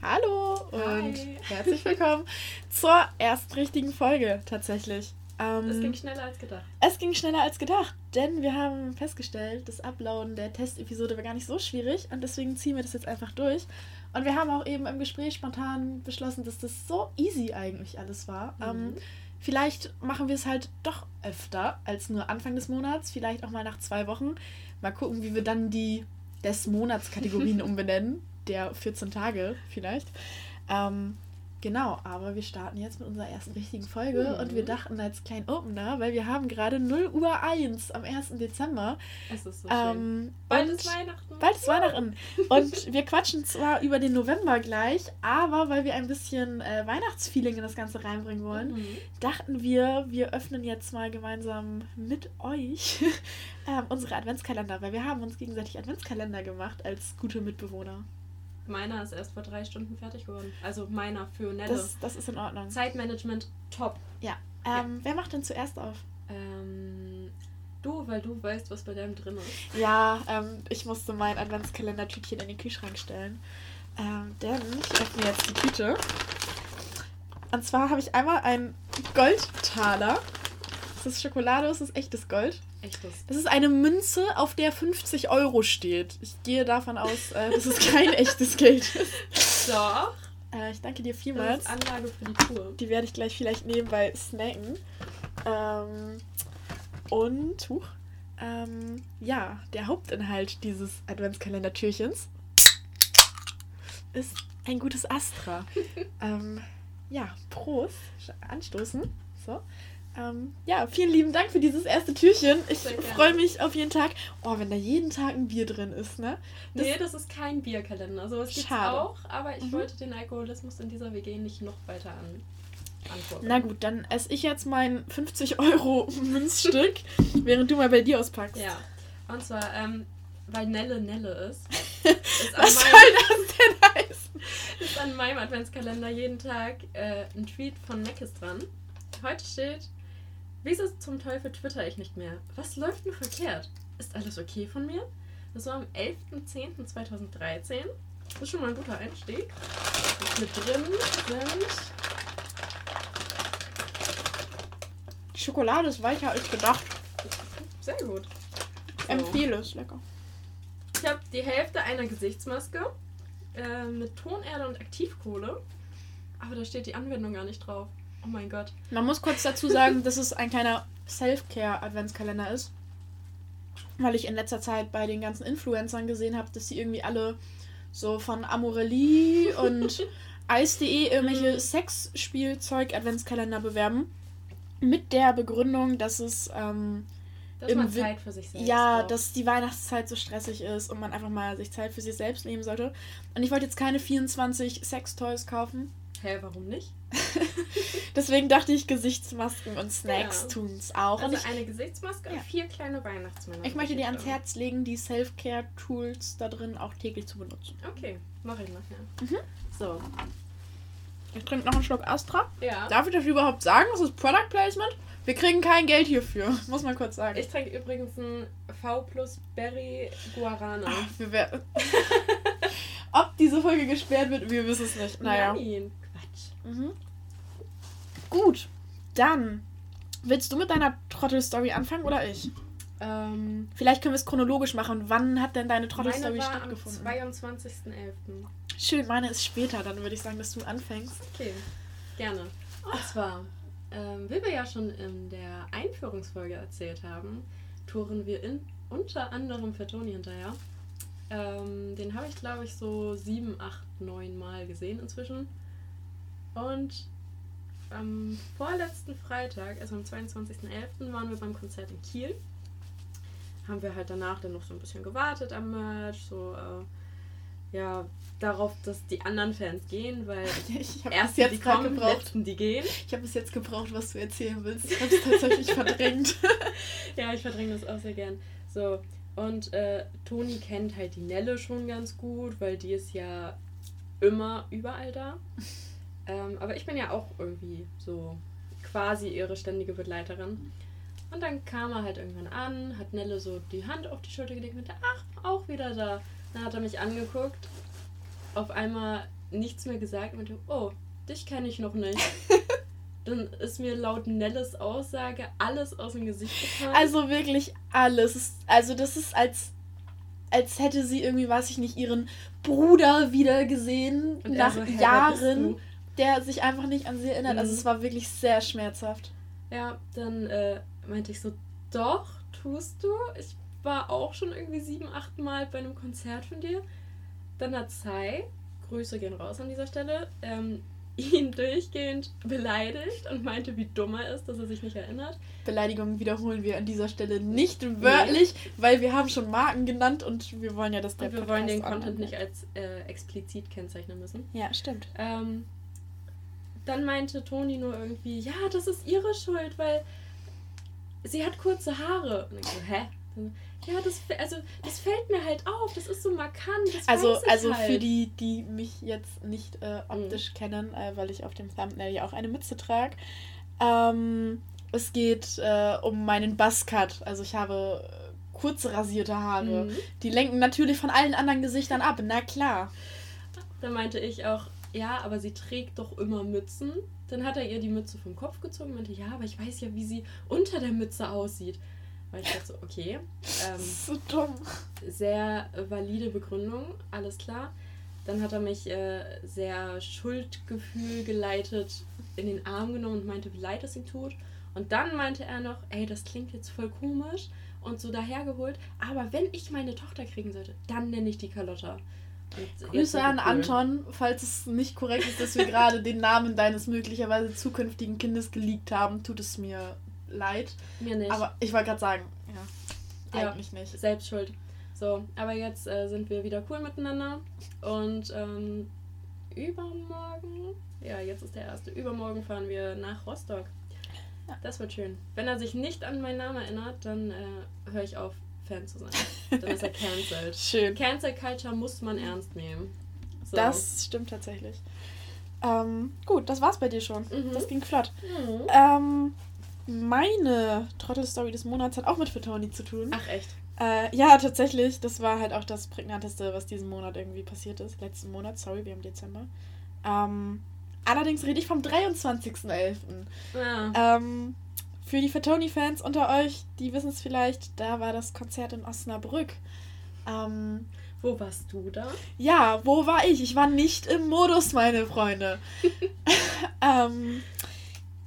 Hallo und Hi. herzlich willkommen zur ersten richtigen Folge tatsächlich. Ähm, es ging schneller als gedacht. Es ging schneller als gedacht, denn wir haben festgestellt, das Uploaden der Testepisode war gar nicht so schwierig und deswegen ziehen wir das jetzt einfach durch. Und wir haben auch eben im Gespräch spontan beschlossen, dass das so easy eigentlich alles war. Mhm. Ähm, vielleicht machen wir es halt doch öfter als nur Anfang des Monats, vielleicht auch mal nach zwei Wochen. Mal gucken, wie wir dann die des Monats Kategorien umbenennen, der 14 Tage vielleicht. Ähm, Genau, aber wir starten jetzt mit unserer ersten richtigen Folge mhm. und wir dachten als kleinen Opener, weil wir haben gerade 0 Uhr 1 am 1. Dezember. Es ist so ähm, Bald ist Weihnachten. Bald ist Weihnachten. Und wir quatschen zwar über den November gleich, aber weil wir ein bisschen äh, Weihnachtsfeeling in das Ganze reinbringen wollen, mhm. dachten wir, wir öffnen jetzt mal gemeinsam mit euch äh, unsere Adventskalender, weil wir haben uns gegenseitig Adventskalender gemacht als gute Mitbewohner. Meiner ist erst vor drei Stunden fertig geworden. Also meiner für Nelle. Das, das ist in Ordnung. Zeitmanagement top. Ja. Ähm, ja. Wer macht denn zuerst auf? Ähm, du, weil du weißt, was bei deinem drin ist. Ja, ähm, ich musste mein Adventskalender-Tütchen in den Kühlschrank stellen. Ähm, denn ich öffne jetzt die Tüte. Und zwar habe ich einmal einen Goldtaler. Das ist Schokolade, das ist echtes Gold. Echtes. Das ist eine Münze, auf der 50 Euro steht. Ich gehe davon aus, äh, dass es kein echtes Geld ist. Doch. Äh, ich danke dir vielmals. Das ist Anlage für die Tour. Die werde ich gleich vielleicht nebenbei snacken. Ähm, und, huch, ähm, ja, der Hauptinhalt dieses Adventskalender-Türchens ist ein gutes Astra. ähm, ja, Prost. Anstoßen. So. Ähm, ja, vielen lieben Dank für dieses erste Türchen. Ich freue mich auf jeden Tag. Oh, wenn da jeden Tag ein Bier drin ist, ne? Das nee, das ist kein Bierkalender. So was gibt's auch, aber ich mhm. wollte den Alkoholismus in dieser WG nicht noch weiter an. Antworten. Na gut, dann esse ich jetzt mein 50 Euro Münzstück, während du mal bei dir auspackst. Ja. Und zwar, ähm, weil Nelle Nelle ist. ist Was soll das denn heißen? Ist an meinem Adventskalender jeden Tag äh, ein Tweet von Neckes dran. Heute steht, Wieso zum Teufel twitter ich nicht mehr? Was läuft denn verkehrt? Ist alles okay von mir? Das war am 11.10.2013. Das ist schon mal ein guter Einstieg. Und mit drin sind. Die Schokolade ist weicher als gedacht. Sehr gut. So. Empfehle es, lecker. Ich habe die Hälfte einer Gesichtsmaske äh, mit Tonerde und Aktivkohle. Aber da steht die Anwendung gar nicht drauf. Oh mein Gott. Man muss kurz dazu sagen, dass es ein kleiner Self-Care-Adventskalender ist. Weil ich in letzter Zeit bei den ganzen Influencern gesehen habe, dass sie irgendwie alle so von Amorelie und Eis.de irgendwelche mhm. Sexspielzeug-Adventskalender bewerben. Mit der Begründung, dass es ähm, dass man Zeit für sich selbst Ja, braucht. dass die Weihnachtszeit so stressig ist und man einfach mal sich Zeit für sich selbst nehmen sollte. Und ich wollte jetzt keine 24 Sextoys kaufen. Hä, warum nicht? Deswegen dachte ich, Gesichtsmasken und Snacks ja. tun es auch. Also ich, eine Gesichtsmaske ja. und vier kleine Weihnachtsmänner. Ich möchte dir ans Herz legen, die Self-Care-Tools da drin auch täglich zu benutzen. Okay, mache ich nachher. Mhm. So. Ich trinke noch einen Schluck Astra. Ja. Darf ich das überhaupt sagen? Das ist Product Placement. Wir kriegen kein Geld hierfür, muss man kurz sagen. Ich trinke übrigens ein V plus Berry Guarana. Ach, wir werden. Ob diese Folge gesperrt wird, wir wissen es nicht. Naja. Nein. Mhm. Gut, dann willst du mit deiner Trottel-Story anfangen oder ich? Ähm, Vielleicht können wir es chronologisch machen. Wann hat denn deine Trottel-Story stattgefunden? Am 22.11. Schön, meine ist später. Dann würde ich sagen, dass du anfängst. Okay, gerne. Und zwar, ähm, wie wir ja schon in der Einführungsfolge erzählt haben, touren wir in, unter anderem für Toni hinterher. Ähm, den habe ich, glaube ich, so sieben, acht, neun Mal gesehen inzwischen. Und am vorletzten Freitag, also am 22.11., waren wir beim Konzert in Kiel. Haben wir halt danach dann noch so ein bisschen gewartet am Merch, so äh, ja, darauf, dass die anderen Fans gehen, weil ich erst jetzt die kommen, gebraucht. letzten die gehen. Ich habe es jetzt gebraucht, was du erzählen willst. Ich habe es tatsächlich verdrängt. ja, ich verdränge das auch sehr gern. So, und äh, Toni kennt halt die Nelle schon ganz gut, weil die ist ja immer überall da. Ähm, aber ich bin ja auch irgendwie so quasi ihre ständige Begleiterin. Und dann kam er halt irgendwann an, hat Nelle so die Hand auf die Schulter gelegt und meinte, ach, auch wieder da. Dann hat er mich angeguckt. Auf einmal nichts mehr gesagt und meinte, oh, dich kenne ich noch nicht. dann ist mir laut Nelles Aussage alles aus dem Gesicht gefallen. Also wirklich alles. Also das ist als als hätte sie irgendwie, weiß ich nicht, ihren Bruder wieder gesehen Und nach so, Jahren, der sich einfach nicht an sie erinnert. Also Mhm. es war wirklich sehr schmerzhaft. Ja, dann äh, meinte ich so, doch, tust du. Ich war auch schon irgendwie sieben, acht Mal bei einem Konzert von dir. Dann hat Sai, Grüße gehen raus an dieser Stelle, ähm, ihn durchgehend beleidigt und meinte, wie dumm er ist, dass er sich nicht erinnert. Beleidigungen wiederholen wir an dieser Stelle nicht wörtlich, weil wir haben schon Marken genannt und wir wollen ja, dass der Und wir Podcast wollen den Content nicht als äh, explizit kennzeichnen müssen. Ja, stimmt. Ähm, dann meinte Toni nur irgendwie, ja, das ist ihre Schuld, weil sie hat kurze Haare. Und ich so, hä? Ja, das, also, das fällt mir halt auf, das ist so markant. Also, also halt. für die, die mich jetzt nicht äh, optisch kennen, äh, weil ich auf dem Thumbnail ja auch eine Mütze trage. Ähm, es geht äh, um meinen Buzzcut. Also ich habe äh, kurze rasierte Haare. Mhm. Die lenken natürlich von allen anderen Gesichtern ab, na klar. Dann meinte ich auch, ja, aber sie trägt doch immer Mützen. Dann hat er ihr die Mütze vom Kopf gezogen und meinte, ja, aber ich weiß ja, wie sie unter der Mütze aussieht. Weil ich dachte so, okay, ähm, so dumm. sehr valide Begründung, alles klar. Dann hat er mich äh, sehr Schuldgefühl geleitet in den Arm genommen und meinte, wie leid es ihm tut. Und dann meinte er noch, ey, das klingt jetzt voll komisch und so dahergeholt, aber wenn ich meine Tochter kriegen sollte, dann nenne ich die Carlotta. Grüße an. Anton, falls es nicht korrekt ist, dass wir gerade den Namen deines möglicherweise zukünftigen Kindes geleakt haben, tut es mir leid. Mir nicht. Aber ich wollte gerade sagen, ja, Ja. eigentlich nicht. Selbst schuld. So, aber jetzt äh, sind wir wieder cool miteinander. Und ähm, übermorgen, ja, jetzt ist der erste. Übermorgen fahren wir nach Rostock. Das wird schön. Wenn er sich nicht an meinen Namen erinnert, dann äh, höre ich auf, Fan zu sein. Dann ist er cancelled. Schön. Cancel Culture muss man ernst nehmen. So. Das stimmt tatsächlich. Ähm, gut, das war's bei dir schon. Mhm. Das ging flott. Mhm. Ähm, meine Trottel-Story des Monats hat auch mit Fitoni zu tun. Ach, echt? Äh, ja, tatsächlich. Das war halt auch das prägnanteste, was diesen Monat irgendwie passiert ist. Letzten Monat, sorry, wir haben Dezember. Ähm, allerdings rede ich vom 23.11. Ja. Ähm, für die Fatoni-Fans unter euch, die wissen es vielleicht, da war das Konzert in Osnabrück. Ähm, Wo warst du da? ja, wo war ich? Ich war nicht im Modus, meine Freunde. ähm,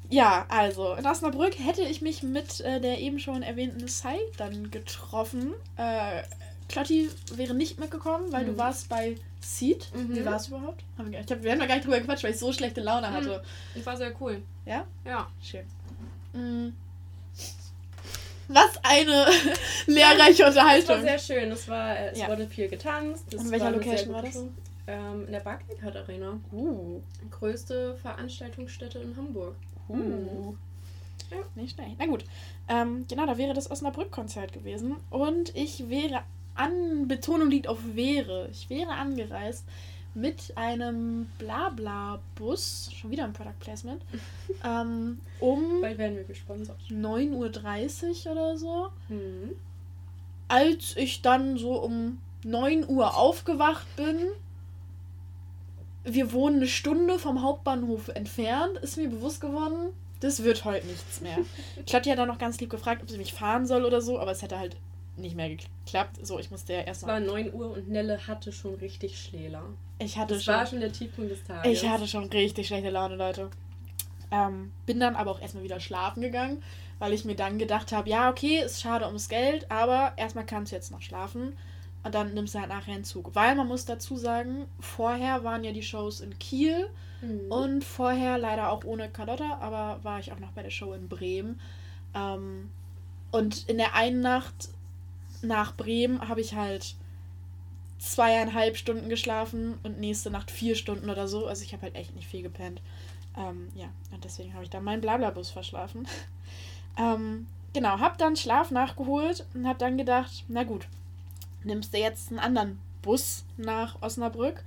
ja, also in Osnabrück hätte ich mich mit äh, der eben schon erwähnten Sai dann getroffen. Äh, Klotti wäre nicht mitgekommen, weil Mhm. du warst bei Seed. Mhm. Wie war es überhaupt? Haben wir, ich hab, wir haben da gar nicht drüber gequatscht, weil ich so schlechte Laune Mhm. hatte. Ich war sehr cool. Ja? Ja. Schön. Mm. Was eine lehrreiche Es war Unterhaltung. sehr schön. Es, war, es Ja. wurde viel getanzt. Und in welcher war Location war das? Ähm, in der Barclaycard Arena. Uh. Größte Veranstaltungsstätte in Hamburg. Uh. Ja. Nicht schlecht. Na gut. Ähm, genau, da wäre das Osnabrück-Konzert gewesen. Und ich wäre an, Betonung liegt auf wäre. Ich wäre angereist mit einem Blabla-Bus, schon wieder ein Product Placement, ähm, um Bald werden wir gesponsert. 9.30 Uhr oder so. Mhm. Als ich dann so um 9 Uhr aufgewacht bin, wir wohnen eine Stunde vom Hauptbahnhof entfernt, ist mir bewusst geworden, das wird heute nichts mehr. Ich hatte ja dann noch ganz lieb gefragt, ob sie mich fahren soll oder so, aber es hätte halt nicht mehr geklappt. So, ich musste ja erst Es war noch. 9 Uhr und Nelle hatte schon richtig Schläler. Ich hatte Das schon. war schon der Tiefpunkt des Tages. Ich hatte schon richtig schlechte Laune, Leute. Ähm, bin dann aber auch erstmal wieder schlafen gegangen, weil ich mir dann gedacht habe, ja, okay, ist schade ums Geld, aber erstmal kannst du jetzt noch schlafen und dann nimmst du halt nachher einen Zug. Weil man muss dazu sagen, vorher waren ja die Shows in Kiel Mhm. und vorher leider auch ohne Carlotta, aber war ich auch noch bei der Show in Bremen. Ähm, und in der einen Nacht nach Bremen habe ich halt zweieinhalb Stunden geschlafen und nächste Nacht vier Stunden oder so. Also ich habe halt echt nicht viel gepennt. Ähm, ja, und deswegen habe ich dann meinen Blablabus verschlafen. ähm, genau, habe dann Schlaf nachgeholt und habe dann gedacht, na gut, nimmst du jetzt einen anderen Bus nach Osnabrück,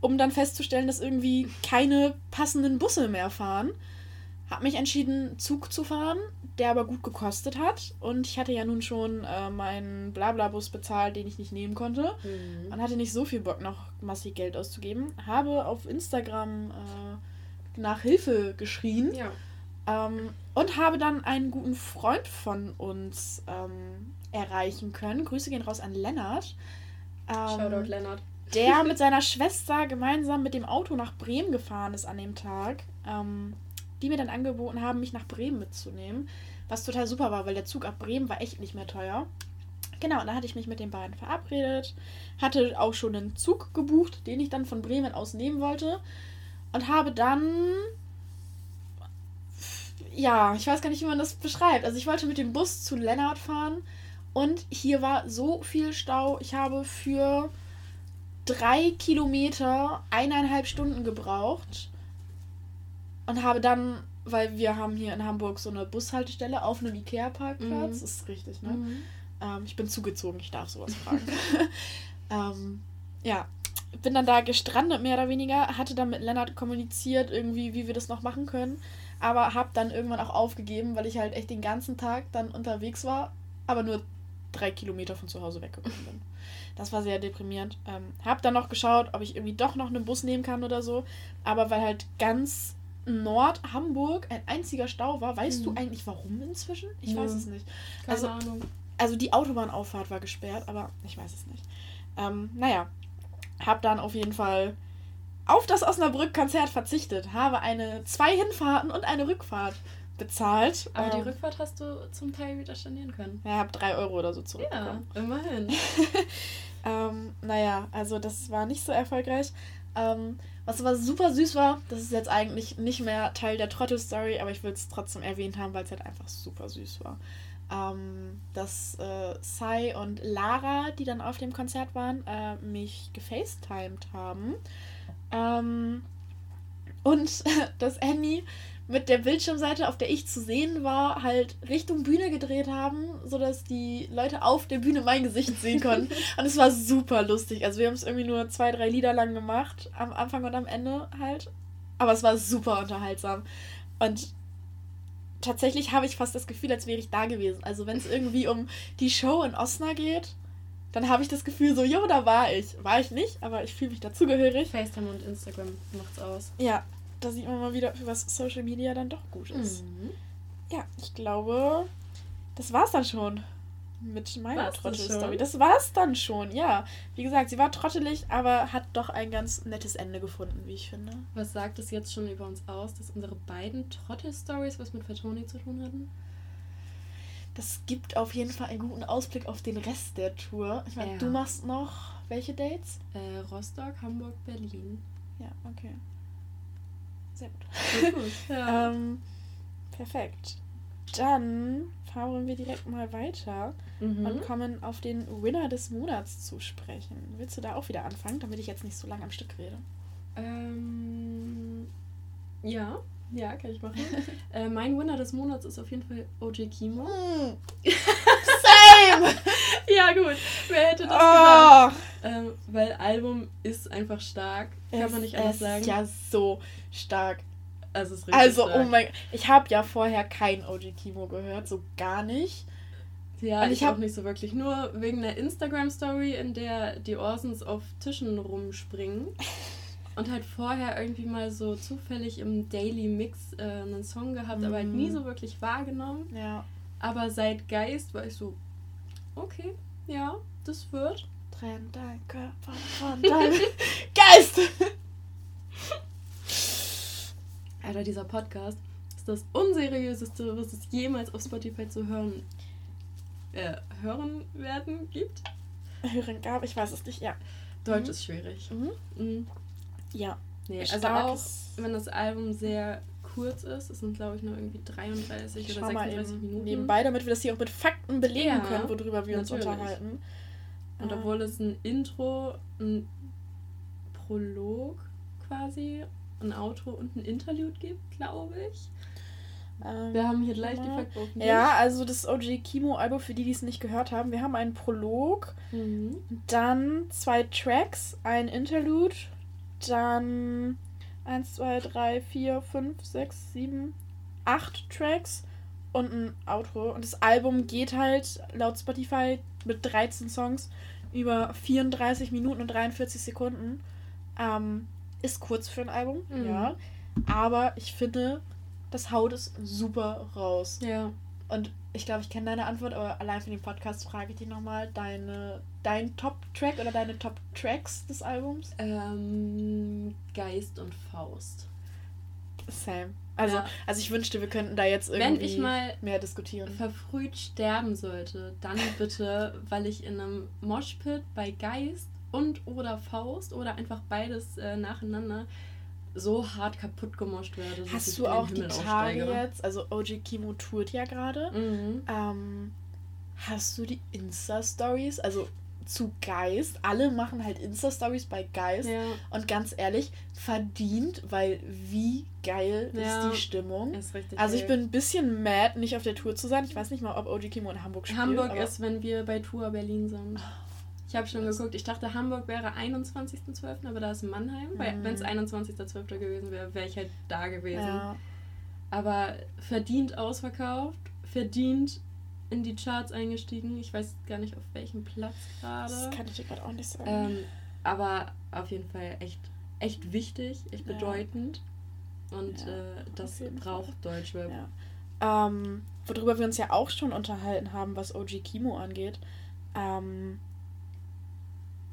um dann festzustellen, dass irgendwie keine passenden Busse mehr fahren. Habe mich entschieden, Zug zu fahren, der aber gut gekostet hat. Und ich hatte ja nun schon äh, meinen Blablabus bezahlt, den ich nicht nehmen konnte. Mhm. Und hatte nicht so viel Bock, noch massig Geld auszugeben. Habe auf Instagram äh, nach Hilfe geschrien. Ja. Ähm, und habe dann einen guten Freund von uns ähm, erreichen können. Grüße gehen raus an Lennart. Ähm, Shoutout Lennart. der mit seiner Schwester gemeinsam mit dem Auto nach Bremen gefahren ist an dem Tag. Ähm, die mir dann angeboten haben, mich nach Bremen mitzunehmen. Was total super war, weil der Zug ab Bremen war echt nicht mehr teuer. Genau, und da hatte ich mich mit den beiden verabredet, hatte auch schon einen Zug gebucht, den ich dann von Bremen aus nehmen wollte. Und habe dann. Ja, ich weiß gar nicht, wie man das beschreibt. Also ich wollte mit dem Bus zu Lennart fahren und hier war so viel Stau. Ich habe für drei Kilometer eineinhalb Stunden gebraucht und habe dann, weil wir haben hier in Hamburg so eine Bushaltestelle auf einem Ikea-Parkplatz, Mhm. ist richtig, ne? Mhm. Ähm, ich bin zugezogen, ich darf sowas fragen. ähm, ja, bin dann da gestrandet, mehr oder weniger, hatte dann mit Lennart kommuniziert, irgendwie, wie wir das noch machen können, aber habe dann irgendwann auch aufgegeben, weil ich halt echt den ganzen Tag dann unterwegs war, aber nur drei Kilometer von zu Hause weggekommen bin. Das war sehr deprimierend. Ähm, hab dann noch geschaut, ob ich irgendwie doch noch einen Bus nehmen kann oder so, aber weil halt ganz Nord-Hamburg ein einziger Stau war, weißt du Mhm. eigentlich warum inzwischen? Ich Nö. weiß es nicht. Keine Also- Ahnung. Also die Autobahnauffahrt war gesperrt, aber ich weiß es nicht. Ähm, naja, hab dann auf jeden Fall auf das Osnabrück-Konzert verzichtet, habe eine zwei Hinfahrten und eine Rückfahrt bezahlt. Aber die ähm, Rückfahrt hast du zum Teil wieder stornieren können. ja, hab drei Euro oder so Ja, zurückbekommen. immerhin. Ähm, naja, also das war nicht so erfolgreich. Ähm, was aber super süß war, das ist jetzt eigentlich nicht mehr Teil der Trottel-Story, aber ich will es trotzdem erwähnt haben, weil es halt einfach super süß war. Ähm, dass äh, Sai und Lara, die dann auf dem Konzert waren, äh, mich gefacetimed haben. Ähm, und dass Annie mit der Bildschirmseite, auf der ich zu sehen war, halt Richtung Bühne gedreht haben, sodass die Leute auf der Bühne mein Gesicht sehen konnten. und es war super lustig. Also wir haben es irgendwie nur zwei, drei Lieder lang gemacht, am Anfang und am Ende halt. Aber es war super unterhaltsam. Und tatsächlich habe ich fast das Gefühl, als wäre ich da gewesen. Also wenn es irgendwie um die Show in Osna geht, dann habe ich das Gefühl so, jo, da war ich. War ich nicht, aber ich fühle mich dazugehörig. FaceTime und Instagram macht's aus. Ja, da sieht man mal wieder, was Social Media dann doch gut ist. Mhm. Ja, ich glaube, das war's dann schon mit meiner Trottel-Story. Das war's dann schon, ja. Wie gesagt, sie war trottelig, aber hat doch ein ganz nettes Ende gefunden, wie ich finde. Was sagt es jetzt schon über uns aus, dass unsere beiden Trottel-Stories was mit Fatoni zu tun hatten? Das gibt auf jeden Fall einen guten Ausblick auf den Rest der Tour. Ich meine, Ja. du machst noch welche Dates? Äh, Rostock, Hamburg, Berlin. Ja, okay. Sehr gut. Sehr gut. Ja. Ähm, perfekt. Dann fahren wir direkt mal weiter. mhm. und kommen auf den Winner des Monats zu sprechen. Willst du da auch wieder anfangen, damit ich jetzt nicht so lange am Stück rede? Ähm, ja, ja, kann ich machen. äh, mein Winner des Monats ist auf jeden Fall OJ Kimo. Ja, gut. Wer hätte das gedacht? oh, Ähm, weil Album ist einfach stark. Kann man nicht anders es sagen. ist ja so stark. Also, es ist richtig Also, stark. oh mein Ich habe ja vorher kein OG Kimo gehört, so gar nicht. Ja, Und ich, ich auch nicht so wirklich. Nur wegen der Instagram-Story, in der die Orsons auf Tischen rumspringen. Und halt vorher irgendwie mal so zufällig im Daily Mix äh, einen Song gehabt, aber halt Mhm. nie so wirklich wahrgenommen. Ja. Aber seit Geist war ich so, okay, ja, das wird. Trenn dein Körper von deinem Geist! Alter, dieser Podcast ist das unseriöseste, was es jemals auf Spotify zu hören, äh, hören werden gibt. Hören gab, ich weiß es nicht, ja. Deutsch Mhm. ist schwierig. Mhm. Mhm. Ja. Nee, also auch, wenn das Album sehr kurz ist, es sind glaube ich nur irgendwie 33 Ich oder schau mal 36 eben Minuten. nebenbei, damit wir das hier auch mit Fakten belegen Ja, können, worüber wir uns natürlich. unterhalten. Und Äh, obwohl es ein Intro, ein Prolog quasi, ein Outro und ein Interlude gibt, glaube ich. ähm, Wir haben hier gleich die. Fakten Ja, also das OG Kimo-Album, für die, die es nicht gehört haben, wir haben einen Prolog. Mhm. dann zwei Tracks, ein Interlude, dann 1, 2, 3, 4, 5, 6, 7, acht Tracks und ein Outro. Und das Album geht halt laut Spotify mit 13 Songs über 34 Minuten und 43 Sekunden. Ähm, ist kurz für ein Album, Mhm. ja. Aber ich finde, das haut es super raus. Ja. Und ich glaube, ich kenne deine Antwort, aber allein für den Podcast frage ich dich nochmal, deine, dein Top-Track oder deine Top-Tracks des Albums? Ähm, Geist und Faust. Sam. Also, Ja. also ich wünschte, wir könnten da jetzt irgendwie Wenn ich mal mehr diskutieren. verfrüht sterben sollte, dann bitte, weil ich in einem Moshpit bei Geist und oder Faust oder einfach beides äh, nacheinander so hart kaputt gemoscht werde. Hast du auch die Himmel Tage aufsteige. jetzt, also OG Kimo tourt ja gerade, Mhm. ähm, hast du die Insta-Stories, also zu Geist, alle machen halt Insta-Stories bei Geist Ja, und ganz ehrlich, verdient, weil wie geil Ja. ist die Stimmung. ist richtig. Also ich bin ein bisschen mad, nicht auf der Tour zu sein. Ich weiß nicht mal, ob OG Kimo in Hamburg spielt. Hamburg ist, wenn wir bei Tour Berlin sind. Ich habe schon geguckt, ich dachte, Hamburg wäre 21.12., aber da ist Mannheim. Weil Mhm. wenn es 21.12. gewesen wäre, wäre ich halt da gewesen. ja, Aber verdient ausverkauft, verdient in die Charts eingestiegen. Ich weiß gar nicht, auf welchem Platz das gerade. kann ich dir gerade auch nicht sagen. Ähm, aber auf jeden Fall echt, echt wichtig, echt Ja. bedeutend. Und Ja, äh, das braucht Deutschrap. Ja. Ähm, worüber wir uns ja auch schon unterhalten haben, was OG Kimo angeht. Ähm,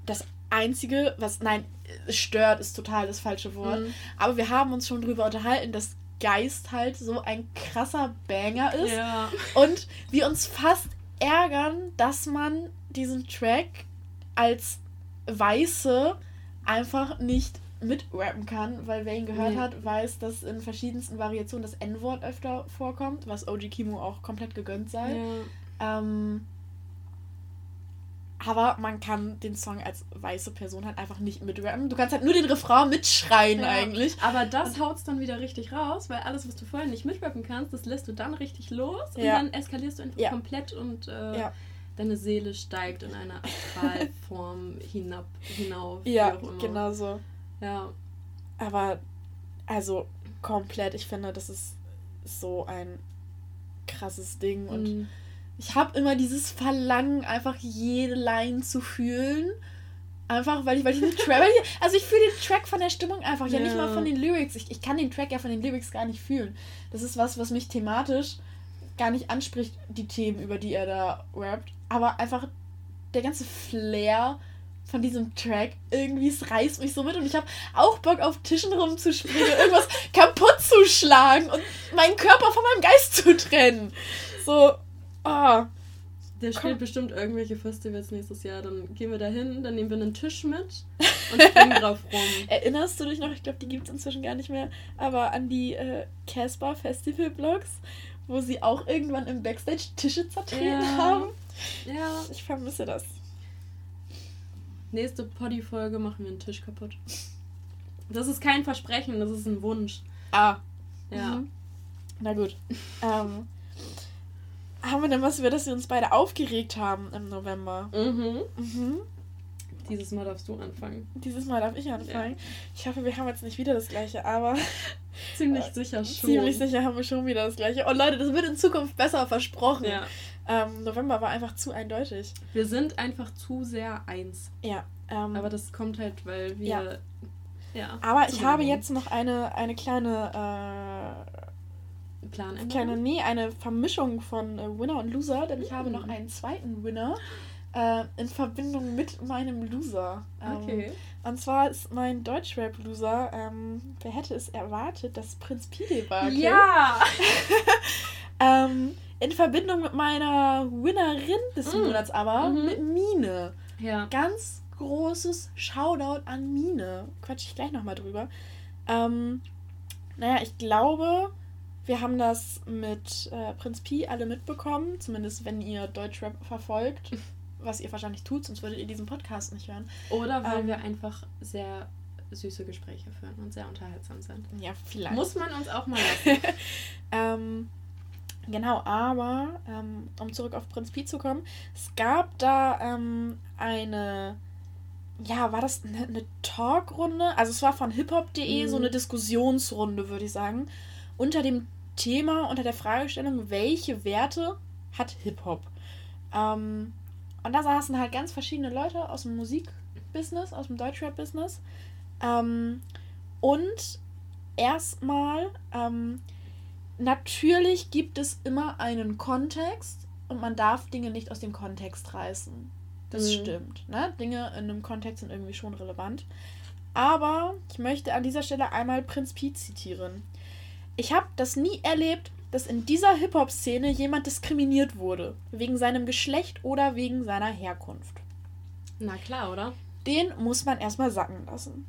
das Einzige, was, nein, stört, ist total das falsche Wort. Mhm. Aber wir haben uns schon drüber unterhalten, dass Geist halt so ein krasser Banger ist. Ja. Und wir uns fast ärgern, dass man diesen Track als Weiße einfach nicht mitrappen kann, weil wer ihn gehört Nee. hat, weiß, dass in verschiedensten Variationen das N-Wort öfter vorkommt, was OG Kimo auch komplett gegönnt sei. ja. Ähm, aber man kann den Song als weiße Person halt einfach nicht mitrappen. Du kannst halt nur den Refrain mitschreien Ja. eigentlich. Aber das haut's dann wieder richtig raus, weil alles, was du vorher nicht mitrappen kannst, das lässt du dann richtig los und Ja. dann eskalierst du einfach Ja. komplett und äh, deine Seele steigt in eine Astralform hinab, hinauf. Ja, genau so. Ja, Aber also komplett, ich finde, das ist so ein krasses Ding und und ich habe immer dieses Verlangen, einfach jede Line zu fühlen. Einfach, weil ich, weil ich den Track, ich, also ich fühle den Track von der Stimmung einfach, ja, nicht Ja. mal von den Lyrics. Ich, ich kann den Track ja von den Lyrics gar nicht fühlen. Das ist was, was mich thematisch gar nicht anspricht, die Themen, über die er da rappt. Aber einfach der ganze Flair von diesem Track, irgendwie, es reißt mich so mit und ich habe auch Bock auf Tischen rumzuspringen, irgendwas kaputt zu schlagen und meinen Körper von meinem Geist zu trennen. So, ah. der Komm. spielt bestimmt irgendwelche Festivals nächstes Jahr. Dann gehen wir da hin, dann nehmen wir einen Tisch mit und springen drauf rum. Erinnerst du dich noch, ich glaube, die gibt es inzwischen gar nicht mehr, aber an die äh, Casper Festival Blogs, wo sie auch irgendwann im Backstage Tische zertreten Ja. haben? Ja, Ich vermisse das. nächste Poddy-Folge machen wir einen Tisch kaputt. Das ist kein Versprechen, das ist ein Wunsch. Ah. Ja. Mhm. Na gut. ähm, haben wir denn was, über das wir uns beide aufgeregt haben im November? Mhm. Mhm. Dieses Mal darfst du anfangen. Dieses Mal darf ich anfangen. Ich hoffe, wir haben jetzt nicht wieder das gleiche, aber Ziemlich Äh, sicher schon. ziemlich sicher haben wir schon wieder das gleiche. Und Leute, das wird in Zukunft besser versprochen. Ja. Ähm, November war einfach zu eindeutig. Wir sind einfach zu sehr eins. Ja. Ähm, Aber das kommt halt, weil wir. Ja. Ja. aber ich habe jetzt noch eine, eine kleine, äh, Planänderung. kleine, nee, eine Vermischung von äh, Winner und Loser, denn ich habe noch einen zweiten Winner äh, in Verbindung mit meinem Loser. Ähm, Okay. Und zwar ist mein Deutschrap-Loser, ähm, wer hätte es erwartet, das Prinz Pi-Debakel. Ja! Ähm, in Verbindung mit meiner Winnerin des Mm. Monats aber, Mhm. mit Mine. Ja. Ganz großes Shoutout an Mine. Quatsch ich gleich nochmal drüber. Ähm, naja, ich glaube, wir haben das mit äh, Prinz Pi alle mitbekommen. Zumindest wenn ihr Deutschrap verfolgt. Was ihr wahrscheinlich tut, sonst würdet ihr diesen Podcast nicht hören. Oder weil Ähm. wir einfach sehr süße Gespräche führen und sehr unterhaltsam sind. Ja, vielleicht. Muss man uns auch mal lassen. ähm, genau, aber ähm, um zurück auf Prinz Pi zu kommen, es gab da ähm, eine, ja, war das eine, eine Talkrunde? Also es war von hiphop.de Mhm. so eine Diskussionsrunde, würde ich sagen, unter dem Thema unter der Fragestellung, welche Werte hat Hip-Hop? Ähm, und da saßen halt ganz verschiedene Leute aus dem Musikbusiness, aus dem Deutschrap-Business. Ähm, und erstmal, ähm, natürlich gibt es immer einen Kontext und man darf Dinge nicht aus dem Kontext reißen. Das mhm. stimmt. Ne? Dinge in einem Kontext sind irgendwie schon relevant. Aber ich möchte an dieser Stelle einmal Prinz Pi zitieren. Ich habe das nie erlebt, dass in dieser Hip-Hop-Szene jemand diskriminiert wurde. Wegen seinem Geschlecht oder wegen seiner Herkunft. Na klar, oder? Den muss man erstmal sacken lassen.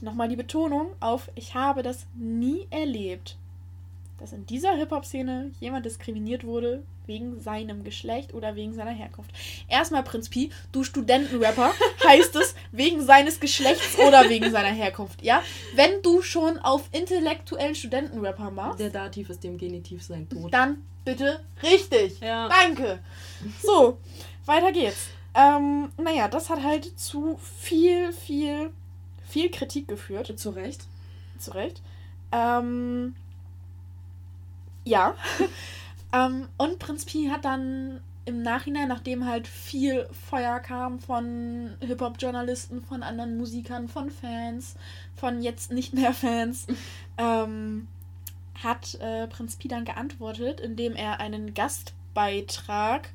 Nochmal die Betonung auf, ich habe das nie erlebt, dass in dieser Hip-Hop-Szene jemand diskriminiert wurde wegen seinem Geschlecht oder wegen seiner Herkunft. Erstmal, Prinz Pi, du Studentenrapper, heißt es wegen seines Geschlechts oder wegen seiner Herkunft, ja? Wenn du schon auf intellektuellen Studentenrapper machst. Der Dativ ist dem Genitiv sein Tod. Dann bitte richtig. Ja. Danke. So, weiter geht's. Ähm, naja, das hat halt zu viel, viel, viel Kritik geführt. Zu Recht. Zu Recht. Ähm, ja. Ähm, und Prinz Pi hat dann im Nachhinein, nachdem halt viel Feuer kam von Hip-Hop-Journalisten, von anderen Musikern, von Fans, von jetzt nicht mehr Fans, ähm, hat äh, Prinz Pi dann geantwortet, indem er einen Gastbeitrag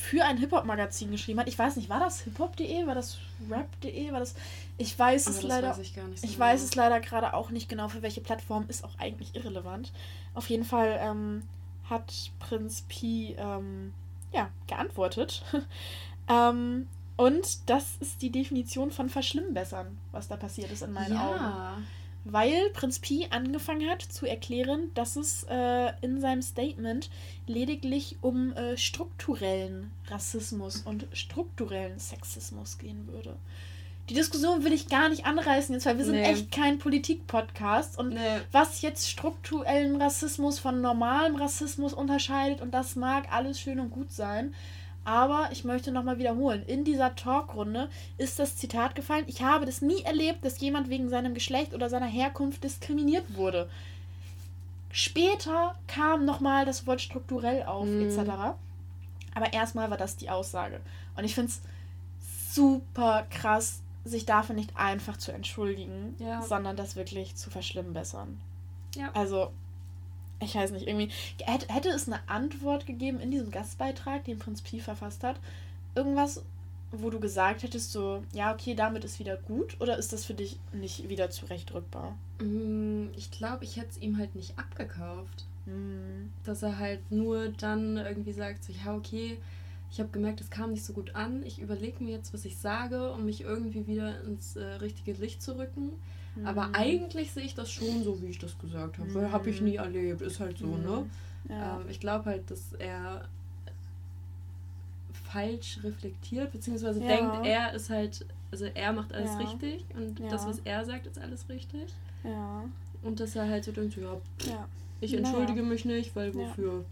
für ein Hip-Hop-Magazin geschrieben hat. Ich weiß nicht, war das hiphop.de? War das rap.de? War das. Ich weiß es leider. Weiß ich, so ich weiß es leider gerade auch nicht genau, für welche Plattform ist auch eigentlich irrelevant. Auf jeden Fall ähm, hat Prinz Pi ähm, ja, geantwortet. ähm, und das ist die Definition von Verschlimmbessern, was da passiert ist in meinen ja. Augen. Weil Prinz Pi angefangen hat zu erklären, dass es äh, in seinem Statement lediglich um äh, strukturellen Rassismus und strukturellen Sexismus gehen würde die Diskussion will ich gar nicht anreißen jetzt, weil wir sind nee. echt kein Politik-Podcast. Und nee. was jetzt strukturellen Rassismus von normalem Rassismus unterscheidet, und das mag alles schön und gut sein. Aber ich möchte nochmal wiederholen, in dieser Talkrunde ist das Zitat gefallen, ich habe das nie erlebt, dass jemand wegen seinem Geschlecht oder seiner Herkunft diskriminiert wurde. Später kam nochmal das Wort strukturell auf, mm. etc. Aber erstmal war das die Aussage. Und ich finde es super krass, sich dafür nicht einfach zu entschuldigen, ja. sondern das wirklich zu verschlimmbessern. Ja. Also, ich weiß nicht, irgendwie. Hätte es eine Antwort gegeben in diesem Gastbeitrag, den Prinz Pi verfasst hat? Irgendwas, wo du gesagt hättest, so, ja, okay, damit ist wieder gut? Oder ist das für dich nicht wieder zurechtrückbar? Mm, ich glaube, ich hätte es ihm halt nicht abgekauft. Mm. Dass er halt nur dann irgendwie sagt, so, ja, okay, ich habe gemerkt, es kam nicht so gut an. Ich überlege mir jetzt, was ich sage, um mich irgendwie wieder ins äh, richtige Licht zu rücken. Mhm. Aber eigentlich sehe ich das schon so, wie ich das gesagt habe. Mhm. Weil habe ich nie erlebt, ist halt so, mhm. ne? Ja. Ähm, ich glaube halt, dass er falsch reflektiert, beziehungsweise ja. denkt, er ist halt, also er macht alles ja. richtig und das, was er sagt, ist alles richtig. Ja. Und dass er halt so denkt, ja, ich entschuldige mich nicht, weil wofür?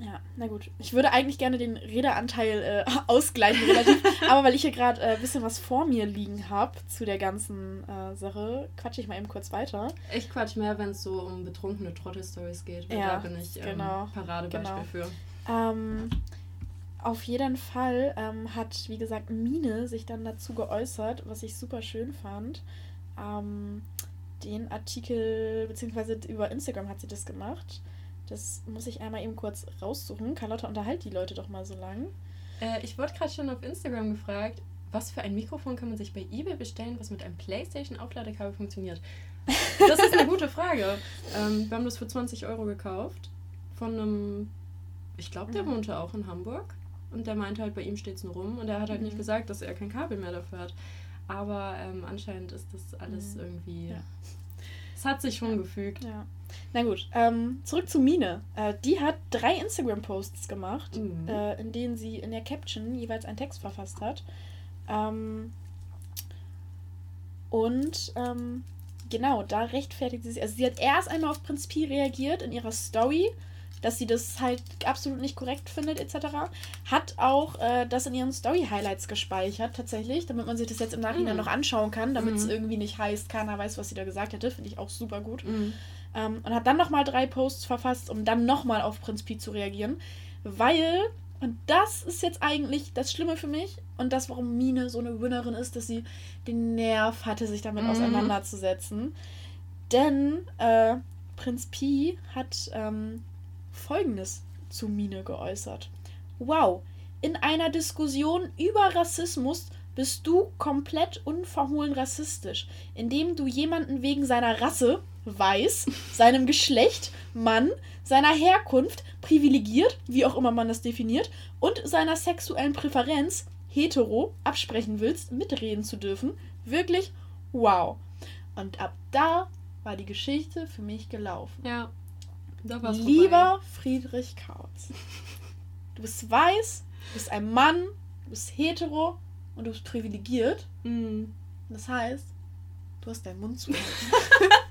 Ja, na gut. Ich würde eigentlich gerne den Redeanteil äh, ausgleichen, relativ, aber weil ich hier gerade ein äh, bisschen was vor mir liegen habe zu der ganzen äh, Sache, quatsche ich mal eben kurz weiter. Ich quatsch mehr, wenn es so um betrunkene Trottel-Stories geht, weil ja, da bin ich ähm, genau, Paradebeispiel genau. für. Ähm, auf jeden Fall ähm, hat, wie gesagt, Mine sich dann dazu geäußert, was ich super schön fand. Ähm, den Artikel, beziehungsweise über Instagram hat sie das gemacht. Das muss ich einmal eben kurz raussuchen. Carlotta, unterhalt die Leute doch mal so lang. Äh, ich wurde gerade schon auf Instagram gefragt, was für ein Mikrofon kann man sich bei eBay bestellen, was mit einem PlayStation-Aufladekabel funktioniert? Das ist eine gute Frage. Ähm, wir haben das für 20 Euro gekauft. Von einem, ich glaube, der mhm. wohnte auch in Hamburg. Und der meinte halt, bei ihm steht es nur rum. Und er hat halt mhm. nicht gesagt, dass er kein Kabel mehr dafür hat. Aber ähm, anscheinend ist das alles mhm. irgendwie. Ja. Es hat sich schon ja. gefügt. Ja. Na gut, ähm, zurück zu Mine. Äh, die hat drei Instagram-Posts gemacht, mhm. äh, in denen sie in der Caption jeweils einen Text verfasst hat. Ähm, und ähm, genau, da rechtfertigt sie sich. Also sie hat erst einmal auf Prinz Pi reagiert in ihrer Story. dass sie das halt absolut nicht korrekt findet, etc. Hat auch äh, das in ihren Story-Highlights gespeichert, tatsächlich, damit man sich das jetzt im Nachhinein Mhm. noch anschauen kann, damit es Mhm. irgendwie nicht heißt, keiner weiß, was sie da gesagt hätte. Finde ich auch super gut. Mhm. Ähm, und hat dann nochmal drei Posts verfasst, um dann nochmal auf Prinz Pi zu reagieren. Weil, und das ist jetzt eigentlich das Schlimme für mich und das, warum Mine so eine Winnerin ist, dass sie den Nerv hatte, sich damit Mhm. auseinanderzusetzen. Denn äh, Prinz Pi hat ähm, Folgendes zu Mine geäußert. Wow, in einer Diskussion über Rassismus bist du komplett unverhohlen rassistisch, indem du jemanden wegen seiner Rasse, weiß, seinem Geschlecht, Mann, seiner Herkunft, privilegiert, wie auch immer man das definiert, und seiner sexuellen Präferenz, hetero, absprechen willst, mitreden zu dürfen. Wirklich wow. Und ab da war die Geschichte für mich gelaufen. Ja. Da war's Lieber Friedrich Kautz, du bist weiß, du bist ein Mann, du bist hetero und du bist privilegiert. vorbei. Mhm. Das heißt, du hast deinen Mund zu halten.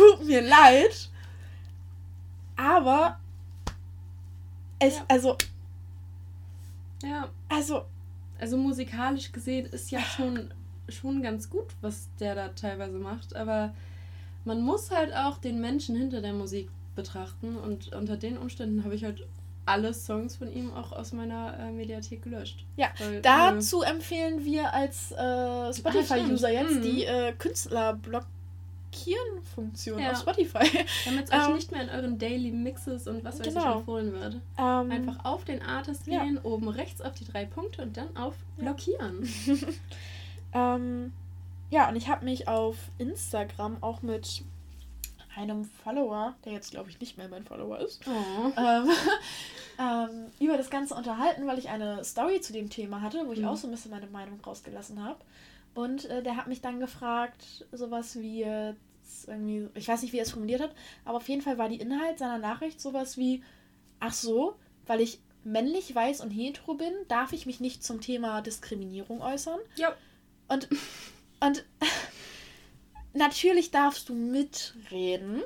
tut mir leid, aber es, Ja. also, Ja. also, Also musikalisch gesehen ist ja schon, schon ganz gut, was der da teilweise macht, aber man muss halt auch den Menschen hinter der Musik betrachten und unter den Umständen habe ich halt alle Songs von ihm auch aus meiner äh, Mediathek gelöscht. Ja, Weil, nö. dazu empfehlen wir als äh, Spotify-User stimmt. jetzt Mhm. die äh, Künstler-Blockieren-Funktion Ja. auf Spotify. Damit es euch ähm, nicht mehr in euren Daily Mixes und was Genau. ich empfohlen wird. Ähm, Einfach auf den Artist Ja. gehen, oben rechts auf die drei Punkte und dann auf. Blockieren. Ähm, ja, und ich habe mich auf Instagram auch mit einem Follower, der jetzt glaube ich nicht mehr mein Follower ist, Oh. ähm, ähm, über das Ganze unterhalten, weil ich eine Story zu dem Thema hatte, wo ich Mhm. auch so ein bisschen meine Meinung rausgelassen habe. Und äh, der hat mich dann gefragt, sowas wie irgendwie, ich weiß nicht, wie er es formuliert hat, aber auf jeden Fall war die Inhalt seiner Nachricht sowas wie, ach so, weil ich männlich, weiß und hetero bin, darf ich mich nicht zum Thema Diskriminierung äußern. Ja. Und, und natürlich darfst du mitreden,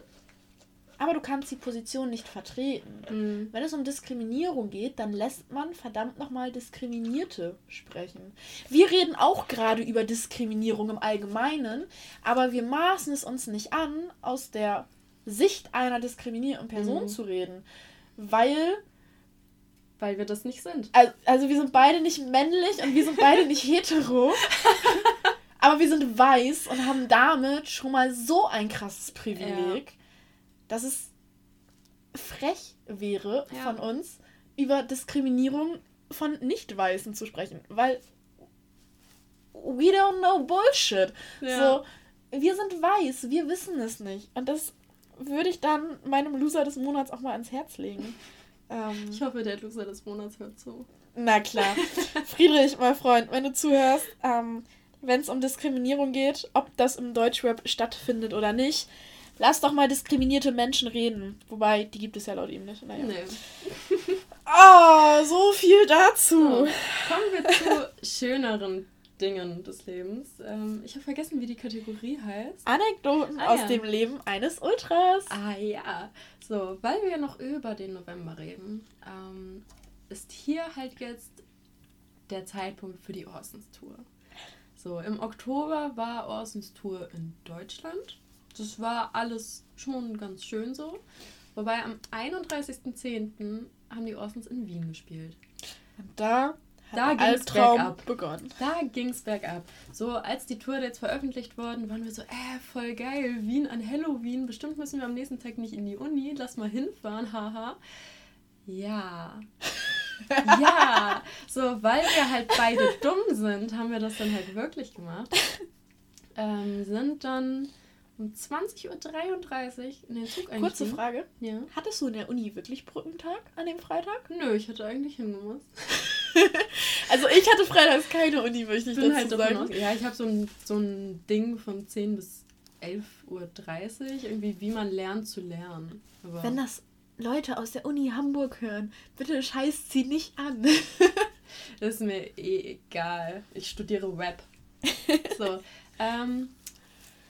aber du kannst die Position nicht vertreten. Mhm. Wenn es um Diskriminierung geht, dann lässt man verdammt nochmal Diskriminierte sprechen. Wir reden auch gerade über Diskriminierung im Allgemeinen, aber wir maßen es uns nicht an, aus der Sicht einer diskriminierten Person Mhm. zu reden. Weil, Weil wir das nicht sind. al- also wir sind beide nicht männlich und wir sind beide nicht hetero. aber wir sind weiß und haben damit schon mal so ein krasses Privileg, dass es frech wäre Ja. von uns, über Diskriminierung von Nicht-Weißen zu sprechen. Weil we don't know Bullshit. Ja. So, wir sind weiß, wir wissen es nicht. Und das würde ich dann meinem Loser des Monats auch mal ans Herz legen. Ähm, Ich hoffe, der Loser des Monats hört zu. na klar. Friedrich, mein Freund, wenn du zuhörst, ähm, wenn es um Diskriminierung geht, ob das im Deutschrap stattfindet oder nicht, lass doch mal diskriminierte Menschen reden. Wobei, die gibt es ja laut ihm nicht. Naja. Nee. Ah, so viel dazu. So, kommen wir zu schöneren Dingen des Lebens. Ähm, ich habe vergessen, wie die Kategorie heißt. Anekdoten Ah, aus ja. dem Leben eines Ultras. Ah ja. So, weil wir noch über den November reden, ähm, ist hier halt jetzt der Zeitpunkt für die Orsons Tour. So, im Oktober war Orsons Tour in Deutschland. Das war alles schon ganz schön so. Wobei am 31.10. haben die Orsons in Wien gespielt. Und da hat Da der ging's Albtraum bergab. begonnen. Da ging's bergab. So, als die Tour jetzt veröffentlicht worden, waren wir so, äh, voll geil, Wien an Halloween. Bestimmt müssen wir am nächsten Tag nicht in die Uni. Lass mal hinfahren, haha. Ja. ja. So, weil wir halt beide dumm sind, haben wir das dann halt wirklich gemacht. Ähm, sind dann um 20.33 Uhr in den Zug Kurze eingestiegen. Frage. Ja. Hattest du in der Uni wirklich Brückentag an dem Freitag? Nö, ich hätte eigentlich hingemusst. Also ich hatte freitags keine Uni, möchte ich Ich bin dazu halt sagen. aus, ja, ich habe so ein, so ein Ding von 10 bis 11.30 Uhr, irgendwie wie man lernt zu lernen. Aber Wenn das Leute aus der Uni Hamburg hören, bitte scheißt sie nicht an. das ist mir eh egal. Ich studiere Web. So, ähm,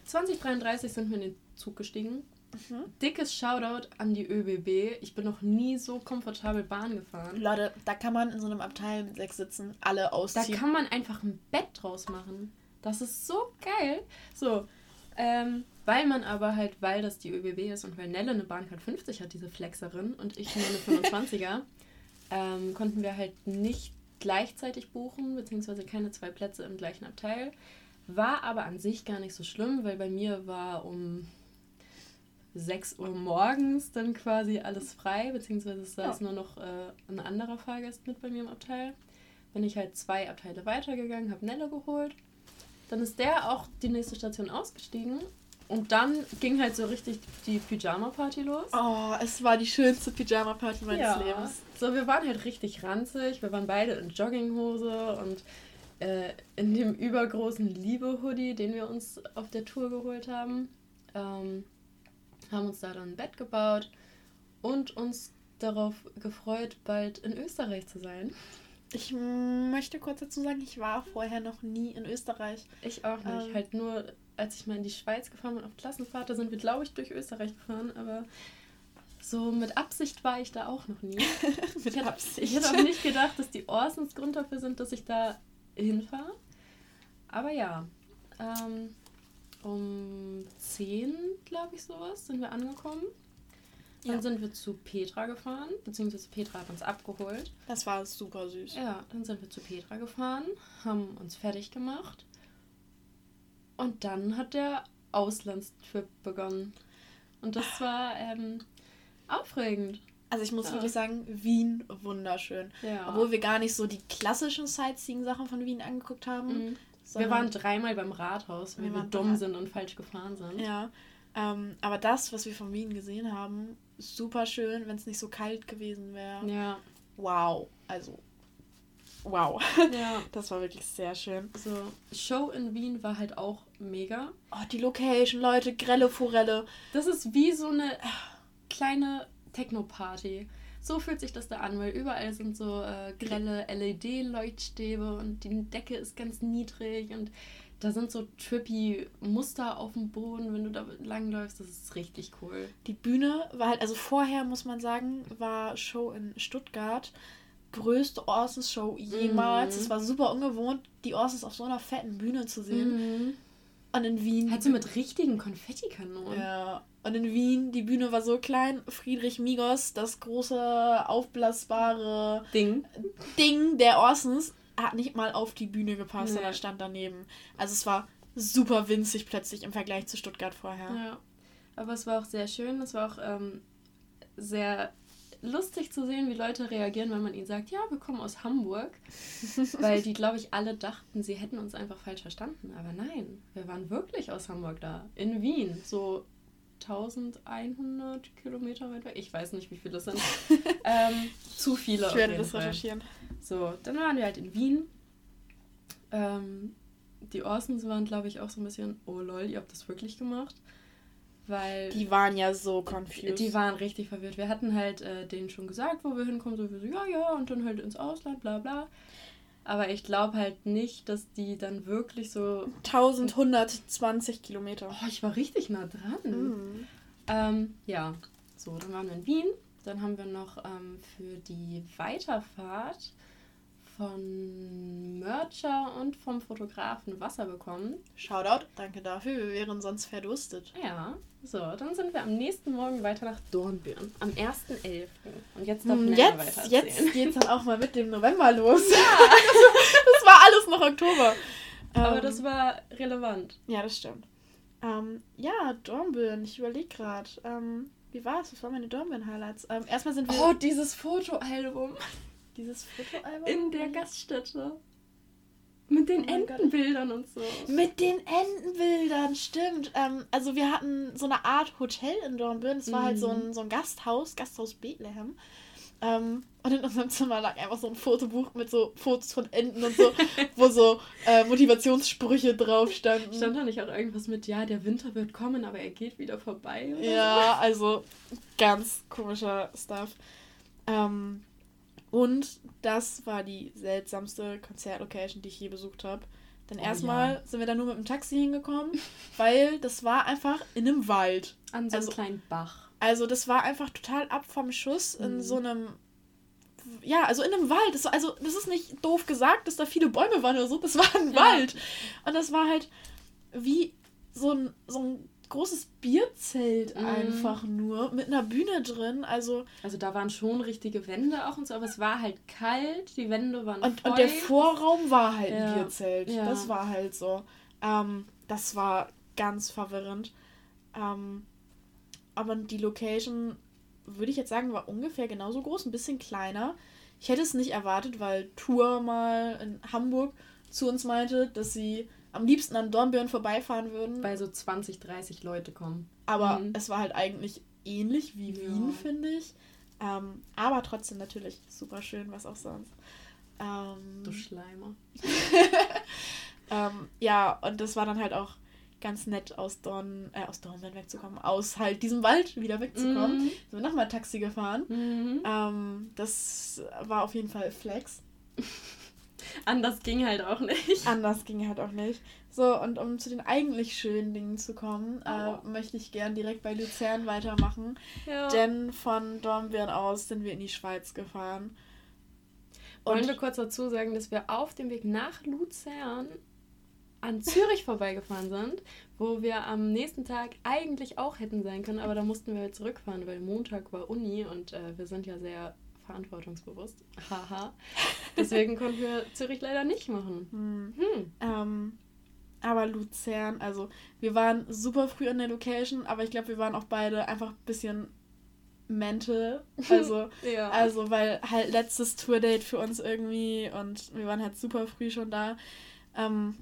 2033 sind wir in den Zug gestiegen. mhm. dickes Shoutout an die ÖBB. Ich bin noch nie so komfortabel Bahn gefahren. Leute, da kann man in so einem Abteil mit sechs sitzen, alle ausziehen. Da kann man einfach ein Bett draus machen. Das ist so geil. So, ähm, weil man aber halt, weil das die ÖBB ist und weil Nelle eine Bahncard 50 hat, diese Flexerin, und ich nur eine 25er, ähm, konnten wir halt nicht gleichzeitig buchen, beziehungsweise keine zwei Plätze im gleichen Abteil. War aber an sich gar nicht so schlimm, weil bei mir war um 6 Uhr morgens dann quasi alles frei, beziehungsweise es saß ja. nur noch äh, ein anderer Fahrgast mit bei mir im Abteil. Bin ich halt zwei Abteile weitergegangen, habe Nelle geholt. Dann ist der auch die nächste Station ausgestiegen und dann ging halt so richtig die Pyjama-Party los. Oh, es war die schönste Pyjama-Party meines ja. Lebens. So, wir waren halt richtig ranzig. Wir waren beide in Jogginghose und äh, in dem übergroßen Liebe-Hoodie, den wir uns auf der Tour geholt haben. Ähm, haben uns da dann ein Bett gebaut und uns darauf gefreut, bald in Österreich zu sein. Ich möchte kurz dazu sagen, ich war vorher noch nie in Österreich. Ich auch nicht. Ähm, halt nur, als ich mal in die Schweiz gefahren bin auf Klassenfahrt, da sind wir, glaube ich, durch Österreich gefahren, aber so mit Absicht war ich da auch noch nie. mit ich hätte, Absicht. Ich hätte auch nicht gedacht, dass die Orsons Grund dafür sind, dass ich da hinfahre. Aber ja, ähm, um 10, glaube ich, sowas, sind wir angekommen. Dann ja. sind wir zu Petra gefahren, beziehungsweise Petra hat uns abgeholt. Das war super süß. Ja, dann sind wir zu Petra gefahren, haben uns fertig gemacht. Und dann hat der Auslandstrip begonnen. Und das war ähm, aufregend. Also ich muss ja. wirklich sagen, Wien wunderschön. Ja. Obwohl wir gar nicht so die klassischen Sightseeing-Sachen von Wien angeguckt haben. Mhm. Wir waren dreimal beim Rathaus, weil wir, wir dumm sind und falsch gefahren sind. Ja. Ähm, aber das, was wir von Wien gesehen haben, super schön, wenn es nicht so kalt gewesen wäre. Ja. Wow. Also, wow. Ja. Das war wirklich sehr schön. So, Show in Wien war halt auch mega. Oh, die Location, Leute, grelle Forelle. Das ist wie so eine kleine Techno-Party. So fühlt sich das da an, weil überall sind so äh, grelle LED-Leuchtstäbe und die Decke ist ganz niedrig und da sind so trippy Muster auf dem Boden, wenn du da langläufst. Das ist richtig cool. Die Bühne war halt, also vorher muss man sagen, war Show in Stuttgart. Größte Orsons-Show jemals. Mhm. Es war super ungewohnt, die Orsons auf so einer fetten Bühne zu sehen. Mhm. Und in Wien. Halt so mit richtigen Konfettikanonen. Ja. Und in Wien, die Bühne war so klein. Friedrich Migos, das große, aufblasbare Ding, Ding der Orsons, hat nicht mal auf die Bühne gepasst, nee. sondern stand daneben. Also es war super winzig plötzlich im Vergleich zu Stuttgart vorher. Ja. Aber es war auch sehr schön. Es war auch ähm, sehr lustig zu sehen, wie Leute reagieren, wenn man ihnen sagt, ja, wir kommen aus Hamburg. Weil die, glaube ich, alle dachten, sie hätten uns einfach falsch verstanden. Aber nein, wir waren wirklich aus Hamburg da. In Wien. So 1100 Kilometer weit weg. Ich weiß nicht, wie viele das sind. ähm, zu viele. Ich werde das Fall. recherchieren. So, dann waren wir halt in Wien. Ähm, die Orsons waren, glaube ich, auch so ein bisschen, oh lol, ihr habt das wirklich gemacht. Weil. Die waren ja so confused. Die waren richtig verwirrt. Wir hatten halt äh, denen schon gesagt, wo wir hinkommen, so, wir so, ja, ja, und dann halt ins Ausland, bla bla. Aber ich glaube halt nicht, dass die dann wirklich so. 1120 Kilometer. Oh, ich war richtig nah dran. Mhm. Ähm, ja, so, dann waren wir in Wien. Dann haben wir noch ähm, für die Weiterfahrt von Mercher und vom Fotografen Wasser bekommen. Shoutout, danke dafür, wir wären sonst verdurstet. Ja, so, dann sind wir am nächsten Morgen weiter nach Dornbirn, am 1.11. Und jetzt darf hm, jetzt, jetzt geht's dann auch mal mit dem November los. Ja. das war alles noch Oktober. Aber ähm, das war relevant. Ja, das stimmt. Ähm, ja, Dornbirn, ich überlege gerade. Ähm, wie war es? Was waren meine Dornbirn-Highlights? Ähm, erstmal sind wir. Oh, dieses Fotoalbum. Dieses Fotoalbum? In der Gaststätte. Mit den oh Entenbildern und so. Mit den Entenbildern, stimmt. Ähm, also wir hatten so eine Art Hotel in Dornbirn. Es war mhm. halt so ein, mhm. so ein Gasthaus, Gasthaus Bethlehem. Ähm, und in unserem Zimmer lag einfach so ein Fotobuch mit so Fotos von Enten und so, wo so äh, Motivationssprüche drauf standen. Stand da nicht auch irgendwas mit, ja, der Winter wird kommen, aber er geht wieder vorbei? ja, so? also ganz komischer Stuff. Ähm, und das war die seltsamste Konzertlocation, die ich je besucht habe. Denn oh, erstmal ja. sind wir da nur mit dem Taxi hingekommen, weil das war einfach in einem Wald. An so einem also, kleinen Bach. Also das war einfach total ab vom Schuss mhm. in so einem ja, also in einem Wald. Das, also, das ist nicht doof gesagt, dass da viele Bäume waren oder so. Das war ein ja. Wald. Und das war halt wie so ein, so ein großes Bierzelt mhm. einfach nur mit einer Bühne drin. Also, also da waren schon richtige Wände auch und so, aber es war halt kalt, die Wände waren Und, und der Vorraum war halt ja. ein Bierzelt. Ja. Das war halt so. Ähm, das war ganz verwirrend. Ähm, aber die Location, würde ich jetzt sagen, war ungefähr genauso groß, ein bisschen kleiner. Ich hätte es nicht erwartet, weil Tour mal in Hamburg zu uns meinte, dass sie am liebsten an Dornbirn vorbeifahren würden. Weil so 20, 30 Leute kommen. Aber mhm. es war halt eigentlich ähnlich wie Wien, ja. finde ich. Ähm, aber trotzdem natürlich super schön, was auch sonst. Ähm, du Schleimer. ähm, ja, und das war dann halt auch ganz nett aus Dorn, äh, aus Dornbirn wegzukommen, aus halt diesem Wald wieder wegzukommen. Mhm. Sind wir nochmal Taxi gefahren. Mhm. Ähm, das war auf jeden Fall Flex. Anders ging halt auch nicht. Anders ging halt auch nicht. So, und um zu den eigentlich schönen Dingen zu kommen, oh. äh, möchte ich gern direkt bei Luzern weitermachen. Ja. Denn von Dornbirn aus sind wir in die Schweiz gefahren. Und Wollen wir kurz dazu sagen, dass wir auf dem Weg nach Luzern an Zürich vorbeigefahren sind, wo wir am nächsten Tag eigentlich auch hätten sein können, aber da mussten wir zurückfahren, weil Montag war Uni und äh, wir sind ja sehr verantwortungsbewusst. Haha. Deswegen konnten wir Zürich leider nicht machen. Hm. Hm. Ähm, aber Luzern, also wir waren super früh in der Location, aber ich glaube, wir waren auch beide einfach ein bisschen mental. Also, ja. also weil halt letztes Tourdate für uns irgendwie und wir waren halt super früh schon da. Ähm,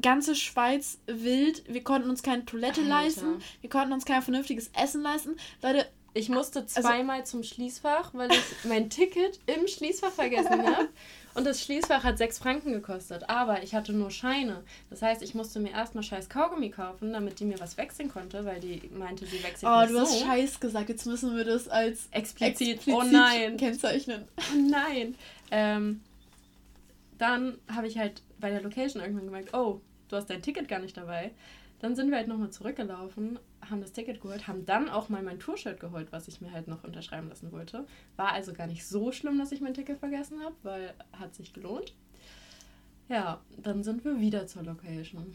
ganze Schweiz wild. Wir konnten uns keine Toilette Alter. leisten. Wir konnten uns kein vernünftiges Essen leisten. Leute, ich musste also zweimal also, zum Schließfach, weil ich mein Ticket im Schließfach vergessen habe. Und das Schließfach hat 6 Franken gekostet. Aber ich hatte nur Scheine. Das heißt, ich musste mir erstmal scheiß Kaugummi kaufen, damit die mir was wechseln konnte, weil die meinte, sie wechselt Oh, du so. hast scheiß gesagt. Jetzt müssen wir das als explizit, explizit oh nein. kennzeichnen. Oh nein. Ähm, dann habe ich halt bei der Location irgendwann gemerkt, oh, du hast dein Ticket gar nicht dabei. Dann sind wir halt nochmal zurückgelaufen, haben das Ticket geholt, haben dann auch mal mein Tourshirt geholt, was ich mir halt noch unterschreiben lassen wollte. War also gar nicht so schlimm, dass ich mein Ticket vergessen habe, weil hat sich gelohnt. Ja, dann sind wir wieder zur Location.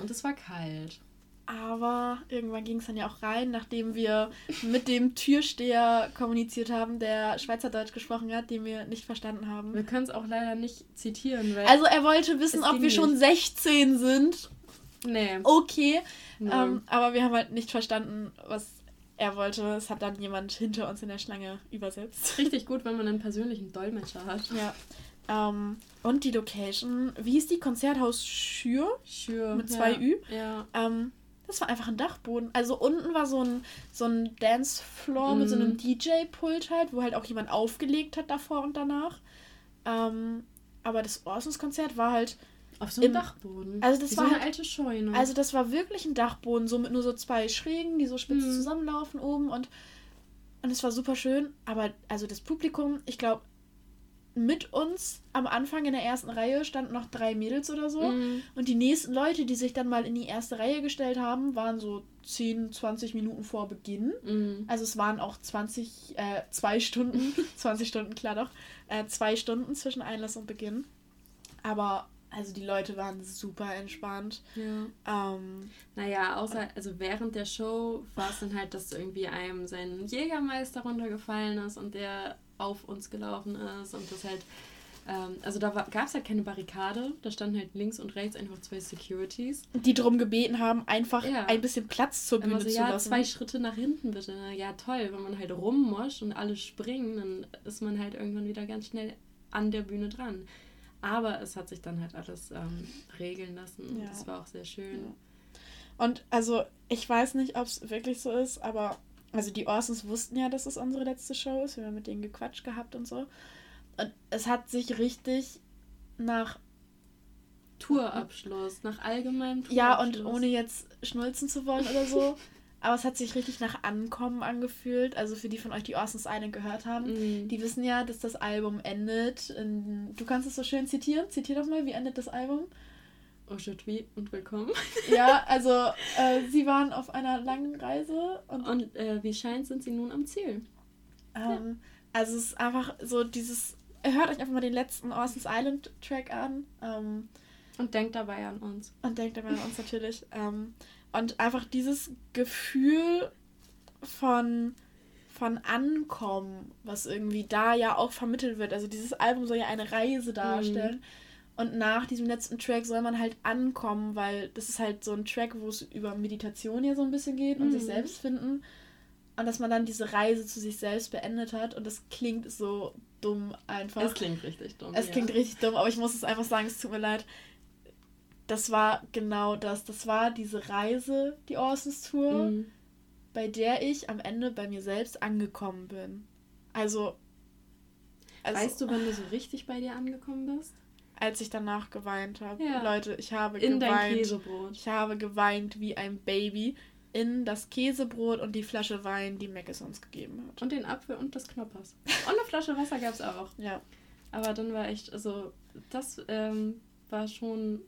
Und es war kalt. Aber irgendwann ging es dann ja auch rein, nachdem wir mit dem Türsteher kommuniziert haben, der Schweizerdeutsch gesprochen hat, den wir nicht verstanden haben. Wir können es auch leider nicht zitieren. also er wollte wissen, ob wir nicht. schon 16 sind Nee. Okay. Nee. Ähm, aber wir haben halt nicht verstanden, was er wollte. Es hat dann jemand hinter uns in der Schlange übersetzt. Richtig gut, wenn man einen persönlichen Dolmetscher hat. Ja. Ähm, und die Location, wie hieß die? Konzerthaus Schür? Schür. Mit zwei ja. Ü. Ja. Ähm, das war einfach ein Dachboden. Also unten war so ein, so ein Dancefloor mm. mit so einem mhm. DJ-Pult halt, wo halt auch jemand aufgelegt hat davor und danach. Ähm, aber das Orsons-Konzert war halt auf so einem Dachboden. Also das Wie war so eine halt, alte Scheune. Also das war wirklich ein Dachboden, so mit nur so zwei Schrägen, die so spitz mhm. zusammenlaufen oben und und es war super schön. Aber also das Publikum, ich glaube, mit uns am Anfang in der ersten Reihe standen noch drei Mädels oder so. Mhm. Und die nächsten Leute, die sich dann mal in die erste Reihe gestellt haben, waren so 10, 20 Minuten vor Beginn. Mhm. Also es waren auch 20, äh, zwei Stunden, 20 Stunden, klar doch, äh, zwei Stunden zwischen Einlass und Beginn. Aber also die Leute waren super entspannt. Ja. Ähm, naja, außer, also während der Show war es dann halt, dass irgendwie einem sein Jägermeister runtergefallen ist und der auf uns gelaufen ist und das halt, ähm, also da gab es halt keine Barrikade, da standen halt links und rechts einfach zwei Securities. Die darum gebeten haben, einfach ja. ein bisschen Platz zur Bühne so, zu ja, lassen. zwei Schritte nach hinten bitte. Ja toll, wenn man halt rummoscht und alle springen, dann ist man halt irgendwann wieder ganz schnell an der Bühne dran. Aber es hat sich dann halt alles ähm, regeln lassen. Ja. Das war auch sehr schön. Ja. Und also, ich weiß nicht, ob es wirklich so ist, aber also die Orsons wussten ja, dass es unsere letzte Show ist. Wir haben mit denen gequatscht gehabt und so. Und es hat sich richtig nach Tourabschluss, nach allgemeinem Tourabschluss. Ja, und ohne jetzt schnulzen zu wollen oder so. Aber es hat sich richtig nach Ankommen angefühlt. Also für die von euch, die Orsons Island gehört haben, mm. die wissen ja, dass das Album endet. In, du kannst es so schön zitieren. Zitier doch mal, wie endet das Album? aujourd'hui und willkommen. Ja, also äh, sie waren auf einer langen Reise und, und äh, wie scheint, sind sie nun am Ziel. Ähm, ja. Also es ist einfach so dieses, hört euch einfach mal den letzten Orson's Island Track an. Ähm, und denkt dabei an uns. Und denkt dabei an uns natürlich. Ähm, und einfach dieses Gefühl von, von Ankommen, was irgendwie da ja auch vermittelt wird. Also dieses Album soll ja eine Reise darstellen. Mhm. Und nach diesem letzten Track soll man halt ankommen, weil das ist halt so ein Track, wo es über Meditation ja so ein bisschen geht und mhm. sich selbst finden. Und dass man dann diese Reise zu sich selbst beendet hat. Und das klingt so dumm einfach. Es klingt richtig dumm. Es ja. klingt richtig dumm, aber ich muss es einfach sagen, es tut mir leid. Das war genau das. Das war diese Reise, die Orsons Tour. Mhm bei der ich am Ende bei mir selbst angekommen bin. Also, also weißt du, wann du so richtig bei dir angekommen bist? Als ich danach geweint habe. Ja. Leute, ich habe in geweint. Dein Käsebrot. Ich habe geweint wie ein Baby in das Käsebrot und die Flasche Wein, die Mac es uns gegeben hat. Und den Apfel und das Knoppers. Und eine Flasche Wasser gab es auch. Ja. Aber dann war echt, also das ähm, war schon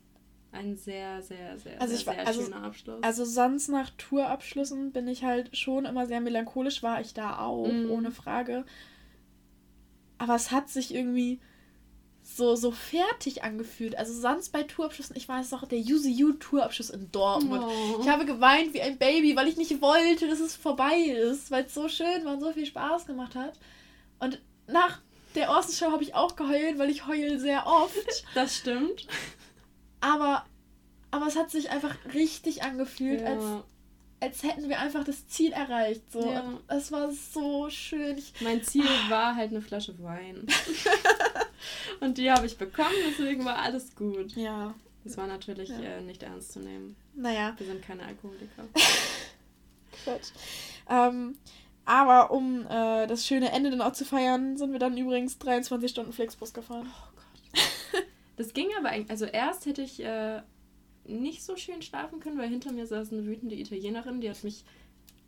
ein sehr, sehr, sehr, also sehr, sehr also, schöner Abschluss. Also sonst nach Tourabschlüssen bin ich halt schon immer sehr melancholisch, war ich da auch, mm. ohne Frage. Aber es hat sich irgendwie so, so fertig angefühlt. Also sonst bei Tourabschlüssen, ich weiß noch, der UCU Tourabschluss in Dortmund. Oh. Ich habe geweint wie ein Baby, weil ich nicht wollte, dass es vorbei ist, weil es so schön war und so viel Spaß gemacht hat. Und nach der Orson Show habe ich auch geheult, weil ich heule sehr oft. Das stimmt. Aber, aber es hat sich einfach richtig angefühlt, ja. als, als hätten wir einfach das Ziel erreicht. So. Ja. Es war so schön. Ich, mein Ziel ah. war halt eine Flasche Wein. Und die habe ich bekommen, deswegen war alles gut. Ja. Das war natürlich ja. äh, nicht ernst zu nehmen. Naja. Wir sind keine Alkoholiker. Quatsch. Ähm, aber um äh, das schöne Ende dann auch zu feiern, sind wir dann übrigens 23 Stunden Flixbus gefahren. Oh das ging aber eigentlich, also erst hätte ich äh, nicht so schön schlafen können, weil hinter mir saß eine wütende Italienerin, die hat mich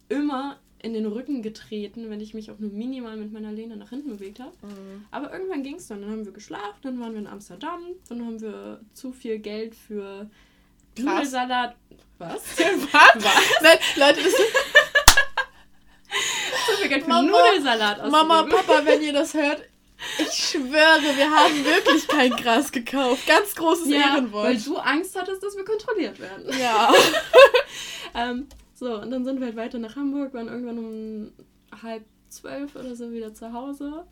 immer in den Rücken getreten, wenn ich mich auch nur minimal mit meiner Lehne nach hinten bewegt habe. Mhm. Aber irgendwann ging es dann. Dann haben wir geschlafen, dann waren wir in Amsterdam, dann haben wir zu viel Geld für Nudelsalat. Was? Was? Was? Nein, Leute, das zu viel Geld für Mama, Nudelsalat ausgegeben. Mama, Papa, wenn ihr das hört, ich schwöre, wir haben wirklich kein Gras gekauft. Ganz großes ja, Ehrenwort. Weil du Angst hattest, dass wir kontrolliert werden. Ja. ähm, so, und dann sind wir halt weiter nach Hamburg, waren irgendwann um halb zwölf oder so wieder zu Hause.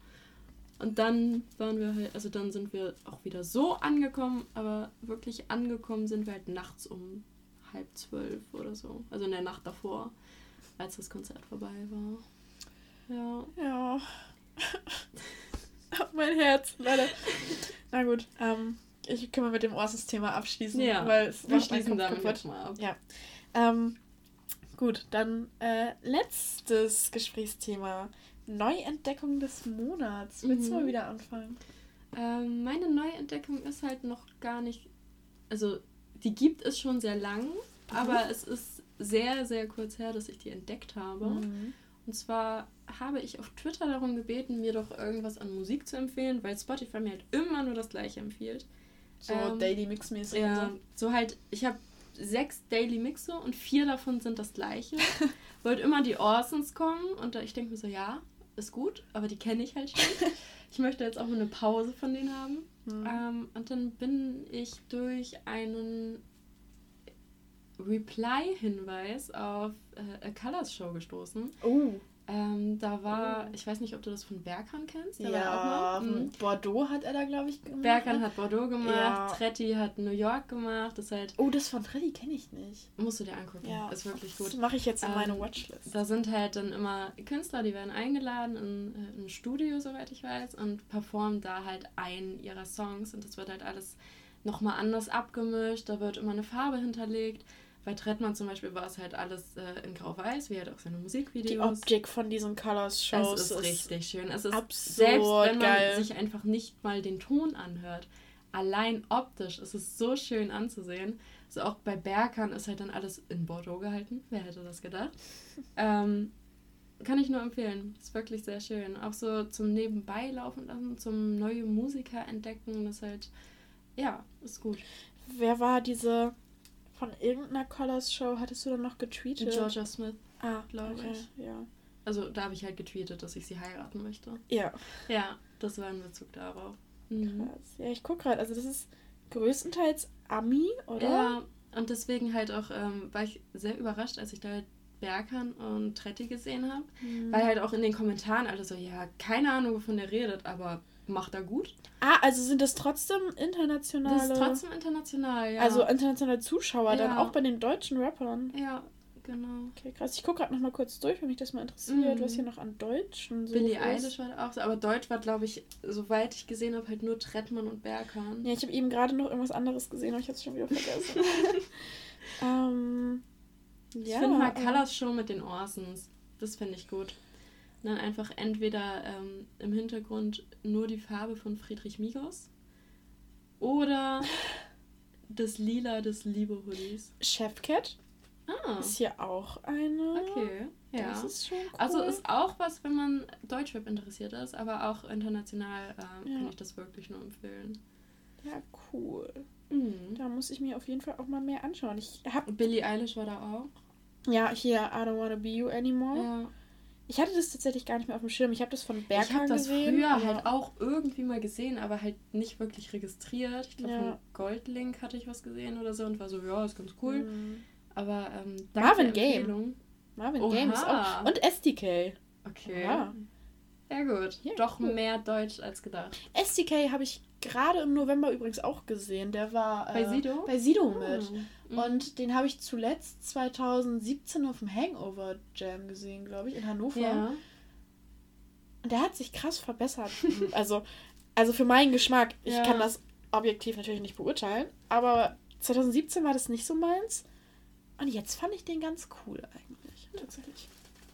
Und dann waren wir halt, also dann sind wir auch wieder so angekommen, aber wirklich angekommen sind wir halt nachts um halb zwölf oder so. Also in der Nacht davor, als das Konzert vorbei war. Ja. Ja. mein Herz, Leute. Na gut, ähm, ich kann mal mit dem Orsons-Thema abschließen, ja, weil es wir schließen damit jetzt mal ab. Ja. Ähm, gut, dann äh, letztes Gesprächsthema. Neuentdeckung des Monats. Willst mhm. du mal wieder anfangen? Ähm, meine Neuentdeckung ist halt noch gar nicht. Also, die gibt es schon sehr lang, mhm. aber es ist sehr, sehr kurz her, dass ich die entdeckt habe. Mhm. Und zwar habe ich auf Twitter darum gebeten, mir doch irgendwas an Musik zu empfehlen, weil Spotify mir halt immer nur das gleiche empfiehlt. So ähm, Daily Mix mäßig. Ja, so. so halt, ich habe sechs Daily Mixe und vier davon sind das gleiche. Wollte immer die Orsons kommen und ich denke mir so, ja, ist gut, aber die kenne ich halt schon. ich möchte jetzt auch mal eine Pause von denen haben. Mhm. Ähm, und dann bin ich durch einen Reply-Hinweis auf äh, A Colors Show gestoßen. Oh. Ähm, da war, oh. ich weiß nicht, ob du das von Berkan kennst. Der ja, mhm. Bordeaux hat er da, glaube ich, gemacht. Berkan hat Bordeaux gemacht, ja. Tretti hat New York gemacht. Das halt, oh, das von Tretti kenne ich nicht. Musst du dir angucken. Ja. Ist wirklich gut. Das mache ich jetzt in ähm, meine Watchlist. Da sind halt dann immer Künstler, die werden eingeladen in, in ein Studio, soweit ich weiß, und performen da halt einen ihrer Songs. Und das wird halt alles nochmal anders abgemischt. Da wird immer eine Farbe hinterlegt. Bei Trettmann zum Beispiel war es halt alles äh, in Grau-Weiß, wie halt auch seine Musikvideos. Die Optik von diesen Colors-Shows ist, ist richtig schön. Es ist absurd selbst wenn man geil. sich einfach nicht mal den Ton anhört, allein optisch ist es so schön anzusehen. Also auch bei Berkan ist halt dann alles in Bordeaux gehalten. Wer hätte das gedacht? ähm, kann ich nur empfehlen. Ist wirklich sehr schön. Auch so zum Nebenbei laufen lassen, zum neue Musiker entdecken, das halt, ja, ist gut. wer war diese von irgendeiner Colors Show hattest du dann noch getweetet? Georgia Smith, Ah, glaube okay, ich. ja. Also da habe ich halt getweetet, dass ich sie heiraten möchte. Ja, Ja, das war in Bezug darauf. Mhm. krass. Ja, ich gucke gerade, also das ist größtenteils Ami, oder? Ja, und deswegen halt auch ähm, war ich sehr überrascht, als ich da halt Berkan und Tretti gesehen habe. Hm. Weil halt auch in den Kommentaren alle so, ja, keine Ahnung, wovon der redet, aber macht er gut. Ah, also sind das trotzdem internationale... Das ist trotzdem international, ja. Also internationale Zuschauer, dann Ja. auch bei den deutschen Rappern. ja, genau. Okay, krass. Ich gucke gerade noch mal kurz durch, wenn mich das mal interessiert, Mhm. was hier noch an Deutschen so Billie. Eilish war auch so, aber Deutsch war, glaube ich, soweit ich gesehen habe, halt nur Trettmann und Berkan. Ja, ich habe eben gerade noch irgendwas anderes gesehen, aber ich habe es schon wieder vergessen. ähm, Ich ja, finde mal aber- Colors Show mit den Orsons. Das finde ich gut. Dann einfach entweder ähm, im Hintergrund nur die Farbe von Friedrich Migos oder das Lila des Liebe-Hoodies. Chefcat Ah, ist hier auch eine. okay. Ja. Das ist schon cool. Also ist auch was, wenn man Deutschrap interessiert ist, aber auch international ähm, Ja. kann ich das wirklich nur empfehlen. ja, cool. Mhm. Da muss ich mir auf jeden Fall auch mal mehr anschauen. Ich habe Billie Eilish war da auch. ja hier I Don't Wanna Be You Anymore. Ja. Ich hatte das tatsächlich gar nicht mehr auf dem Schirm. Ich habe das von Ich Berkan habe das gesehen. früher aber- halt auch irgendwie mal gesehen, aber halt nicht wirklich registriert. Ich glaube, Ja. von Goldlink hatte ich was gesehen oder so und war so, ja, ist ganz cool. Mhm. Aber ähm, Marvin Game. Marvin Oha. Games auch. Und SDK. Okay. Ja. Ja, gut. Ja, Doch cool. mehr Deutsch als gedacht. SDK habe ich gerade im November übrigens auch gesehen. Der war Bei äh, Sido? bei Sido mit. Mhm. Und den habe ich zuletzt 2017 auf dem Hangover Jam gesehen, glaube ich, in Hannover. ja. Und der hat sich krass verbessert. also, also für meinen Geschmack. Ich Ja. kann das objektiv natürlich nicht beurteilen. Aber 2017 war das nicht so meins. Und jetzt fand ich den ganz cool eigentlich. Tatsächlich.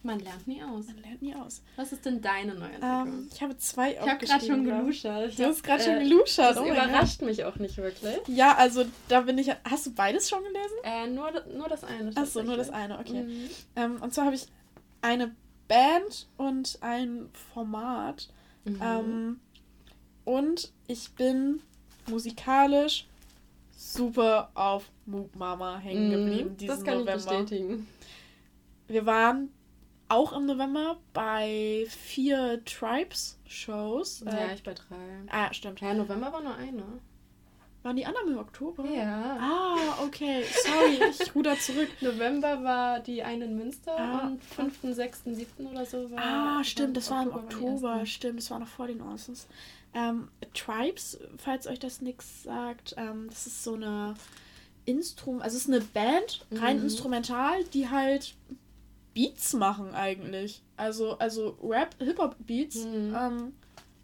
Man lernt nie aus. Man lernt nie aus. Was ist denn deine Neuentwicklung? Ähm, ich habe zwei ich habe gerade schon geluschert. Du hast gerade äh, schon geluschert. Das oh überrascht mich auch nicht wirklich. Ja, also da bin ich. Hast du beides schon gelesen? Äh, nur, nur das eine. Achso, nur das eine, okay. Mhm. Ähm, und zwar habe ich eine Band und ein Format. Mhm. Ähm, und ich bin musikalisch super auf Moop Mama hängen geblieben Mhm, diesen das kann November. ich bestätigen. Wir waren auch im November bei vier Tribes-Shows. Ja, Äh, ich bei drei. ah, stimmt. Ja, November war nur eine. Waren die anderen im Oktober? Ja. Ah, okay. Sorry, ich ruder zurück. November war die eine in Münster Ah. und 5., 6., 7. oder so war. Ah, stimmt, das war im Oktober. Stimmt, das war noch vor den Orsons. Ähm, Tribes, falls euch das nichts sagt, ähm, das ist so eine Instrum, also es ist eine Band, rein Mhm. instrumental, die halt Beats machen eigentlich. Also, also Rap, Hip-Hop-Beats, Mhm. ähm,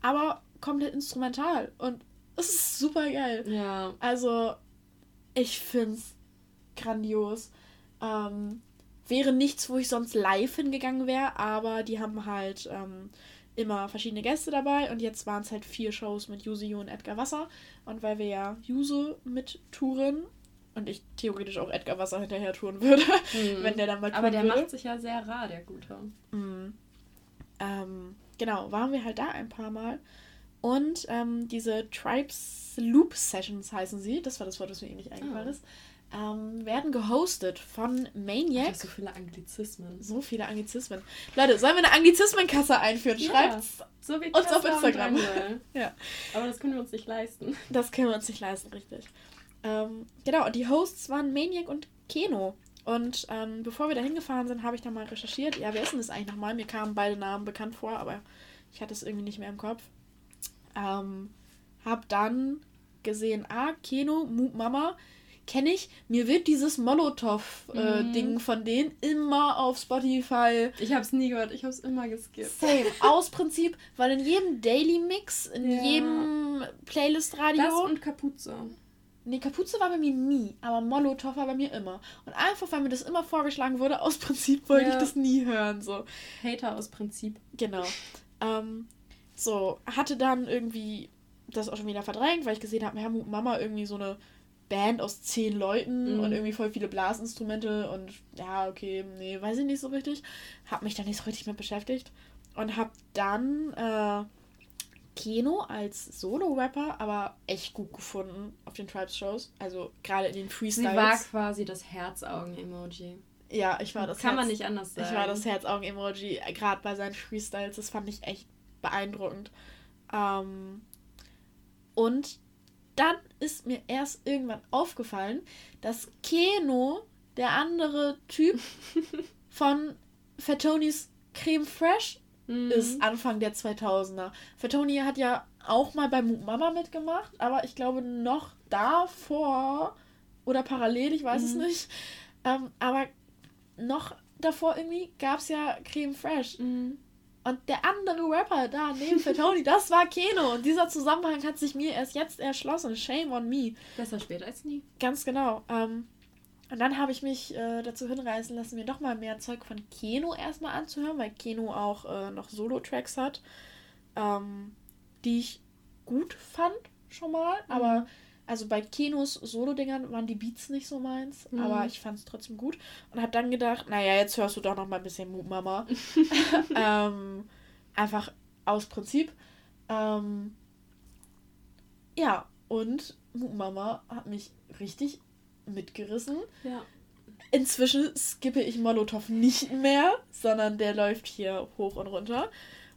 aber komplett instrumental. Und es ist super geil. Ja. Also, ich find's grandios. Ähm, wäre nichts, wo ich sonst live hingegangen wäre, aber die haben halt ähm, immer verschiedene Gäste dabei und jetzt waren es halt vier Shows mit Yuzu und Edgar Wasser. Und weil wir ja Yuzu mit touren und ich theoretisch auch Edgar Wasser hinterher touren würde, Mhm. wenn der dann mal Aber touren der würde. macht sich ja sehr rar, der Gute. Mhm. Ähm, genau, waren wir halt da ein paar Mal. Und ähm, diese Tribes Loop Sessions heißen sie, das war das Wort, das mir eben nicht eingefallen Ah. ist, ähm, werden gehostet von Maniac. Ja. so viele Anglizismen. So viele Anglizismen. Leute, sollen wir eine Anglizismenkasse einführen? Ja. Schreibt's. So Uns auf Instagram. Ja. Aber das können wir uns nicht leisten. Das können wir uns nicht leisten, richtig. Ähm, genau, und die Hosts waren Maniac und Keno. Und ähm, bevor wir da hingefahren sind, habe ich da mal recherchiert. Ja, wer ist denn das eigentlich nochmal? Mir kamen beide Namen bekannt vor, aber ich hatte es irgendwie nicht mehr im Kopf. Ähm, hab dann gesehen, ah, Keno, Moop Mama, kenne ich. Mir wird dieses Molotow-Ding Mhm. von denen immer auf Spotify Ich hab's nie gehört, ich hab's immer geskippt. Same, aus Prinzip, weil in jedem Daily Mix, in Ja. jedem Playlist-Radio. Das und Kapuze. Nee, Kapuze war bei mir nie, aber Molotow war bei mir immer. Und einfach, weil mir das immer vorgeschlagen wurde, aus Prinzip wollte Ja. ich das nie hören. So, Hater aus Prinzip. genau. Ähm, so, hatte dann irgendwie das auch schon wieder verdrängt, weil ich gesehen habe, mit Mama irgendwie so eine Band aus zehn Leuten Mhm. und irgendwie voll viele Blasinstrumente und ja, okay, nee, weiß ich nicht so richtig. Hab mich da nicht so richtig mit beschäftigt und hab dann äh, Keno als Solo-Rapper aber echt gut gefunden auf den Tribes-Shows. Also gerade in den Freestyles. Sie war quasi das Herzaugen-Emoji. Ja, ich war das Kann Herz, man nicht anders sagen. Ich war das Herzaugen-Emoji, gerade bei seinen Freestyles. Das fand ich echt beeindruckend. Ähm, und dann ist mir erst irgendwann aufgefallen, dass Keno, der andere Typ von Fatonis Creme Fresh, mhm. ist Anfang der 2000er. Fatoni hat ja auch mal bei Mama mitgemacht, aber ich glaube noch davor oder parallel, ich weiß mhm. es nicht. Ähm, aber noch davor irgendwie gab es ja Creme Fresh. Mhm. Und der andere Rapper da neben Fatoni, das war Keno. Und dieser Zusammenhang hat sich mir erst jetzt erschlossen. Shame on me. Besser spät als nie. Ganz genau. Ähm, und dann habe ich mich äh, dazu hinreißen lassen, mir doch mal mehr Zeug von Keno erstmal anzuhören, weil Keno auch äh, noch Solo-Tracks hat, ähm, die ich gut fand schon mal. Mhm. Aber also bei Kenos Solo-Dingern waren die Beats nicht so meins, mhm. aber ich fand es trotzdem gut. Und habe dann gedacht, naja, jetzt hörst du doch noch mal ein bisschen Mood Mama. ähm, einfach aus Prinzip. Ähm, ja, und Mood Mama hat mich richtig mitgerissen. Ja. Inzwischen skippe ich Molotow nicht mehr, sondern der läuft hier hoch und runter.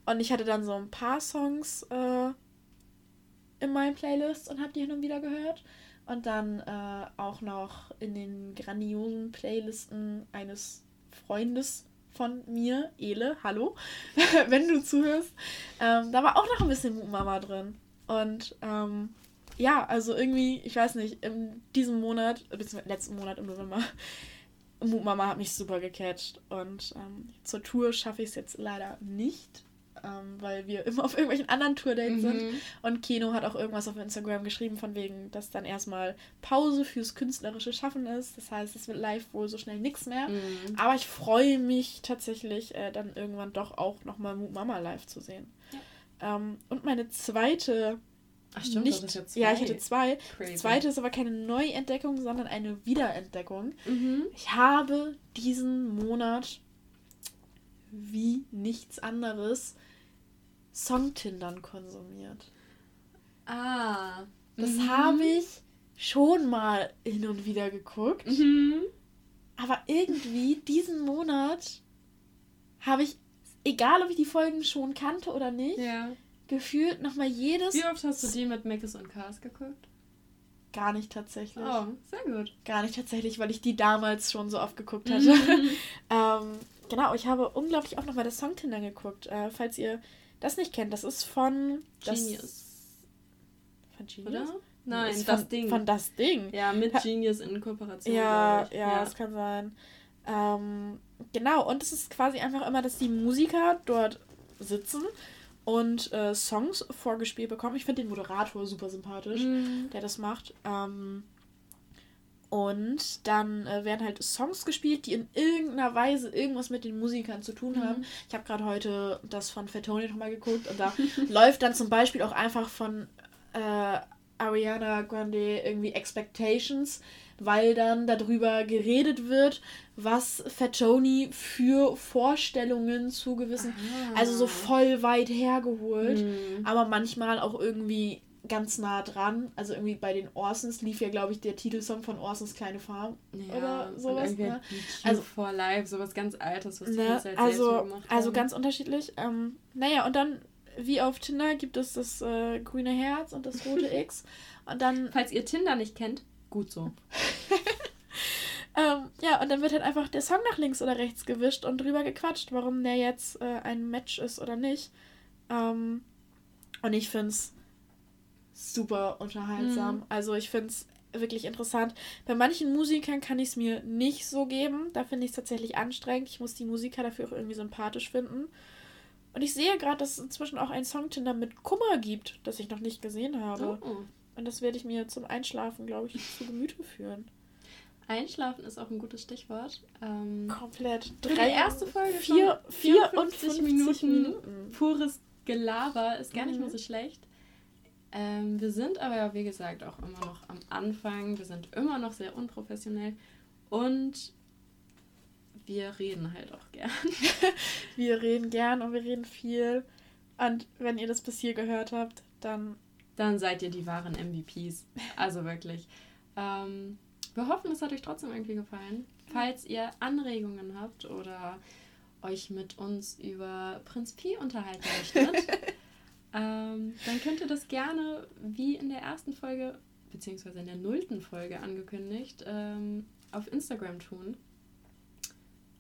Und ich hatte dann so ein paar Songs äh, in meinen Playlists und habe die hin und wieder gehört. Und dann äh, auch noch in den grandiosen Playlisten eines Freundes von mir, Ele, hallo, wenn du zuhörst. Ähm, da war auch noch ein bisschen Mama drin. Und ähm, ja, also irgendwie, ich weiß nicht, in diesem Monat, beziehungsweise letzten Monat im November, Mama hat mich super gecatcht. Und ähm, zur Tour schaffe ich es jetzt leider nicht, ähm, weil wir immer auf irgendwelchen anderen Tourdates mhm. sind. Und Keno hat auch irgendwas auf Instagram geschrieben, von wegen, dass dann erstmal Pause fürs künstlerische Schaffen ist. Das heißt, es wird live wohl so schnell nichts mehr. Mhm. Aber ich freue mich tatsächlich, äh, dann irgendwann doch auch nochmal Mama live zu sehen. Ja. Ähm, und meine zweite Ach stimmt, nicht, ja, zwei. ja, ich hatte zwei. Crazy. Das zweite ist aber keine Neuentdeckung, sondern eine Wiederentdeckung. Mhm. Ich habe diesen Monat wie nichts anderes Songtindern konsumiert. Ah. Das mhm. habe ich schon mal hin und wieder geguckt. Mhm. Aber irgendwie diesen Monat habe ich, egal ob ich die Folgen schon kannte oder nicht, ja gefühlt nochmal jedes. Wie oft hast du die mit Mackes und Cars geguckt? Gar nicht tatsächlich. Oh, sehr gut. Gar nicht tatsächlich, weil ich die damals schon so oft geguckt hatte. ähm, genau, ich habe unglaublich auch nochmal das Songtinder geguckt. Äh, falls ihr das nicht kennt, das ist von Genius. Das, von Genius? Oder? Nein, das von, Ding. Von das Ding. Ja, mit Genius in Kooperation. Ja, ja, ja, das kann sein. Ähm, genau, und es ist quasi einfach immer, dass die Musiker dort sitzen und äh, Songs vorgespielt bekommen. Ich finde den Moderator super sympathisch, mm. der das macht. Ähm, und dann äh, werden halt Songs gespielt, die in irgendeiner Weise irgendwas mit den Musikern zu tun haben. Mhm. Ich habe gerade heute das von Fatoni nochmal geguckt und da läuft dann zum Beispiel auch einfach von äh, Ariana Grande irgendwie Expectations weil dann darüber geredet wird, was Fatoni für Vorstellungen zu gewissen, Aha. also so voll weit hergeholt, mhm. aber manchmal auch irgendwie ganz nah dran. Also irgendwie bei den Orsons lief ja, glaube ich, der Titelsong von Orsons Kleine Farm ja, oder sowas. Ne? Also for Life, sowas ganz Altes, was ne, halt also, also ganz unterschiedlich. Ähm, naja, und dann wie auf Tinder gibt es das äh, grüne Herz und das rote X. Und dann. Falls ihr Tinder nicht kennt, Gut so. ähm, ja, und dann wird halt einfach der Song nach links oder rechts gewischt und drüber gequatscht, warum der jetzt äh, ein Match ist oder nicht. Ähm, und ich finde es super unterhaltsam. Mhm. Also ich finde es wirklich interessant. Bei manchen Musikern kann ich es mir nicht so geben. Da finde ich es tatsächlich anstrengend. Ich muss die Musiker dafür auch irgendwie sympathisch finden. Und ich sehe gerade, dass es inzwischen auch ein Songtinder mit Kummer gibt, das ich noch nicht gesehen habe. Oh. Und das werde ich mir zum Einschlafen, glaube ich, zu Gemüte führen. Einschlafen ist auch ein gutes Stichwort. Ähm, Komplett. Drei, die erste Folge vier, vier und Minuten, Minuten. Pures Gelaber ist gar nicht mehr mhm. so schlecht. Ähm, wir sind aber ja, wie gesagt, auch immer noch am Anfang. Wir sind immer noch sehr unprofessionell. Und wir reden halt auch gern. wir reden gern und wir reden viel. Und wenn ihr das bis hier gehört habt, dann. Dann seid ihr die wahren MVPs. Also wirklich. ähm, wir hoffen, es hat euch trotzdem irgendwie gefallen. Falls ihr Anregungen habt oder euch mit uns über Prinz Pi unterhalten möchtet, ähm, dann könnt ihr das gerne, wie in der ersten Folge, beziehungsweise in der nullten Folge angekündigt, ähm, auf Instagram tun.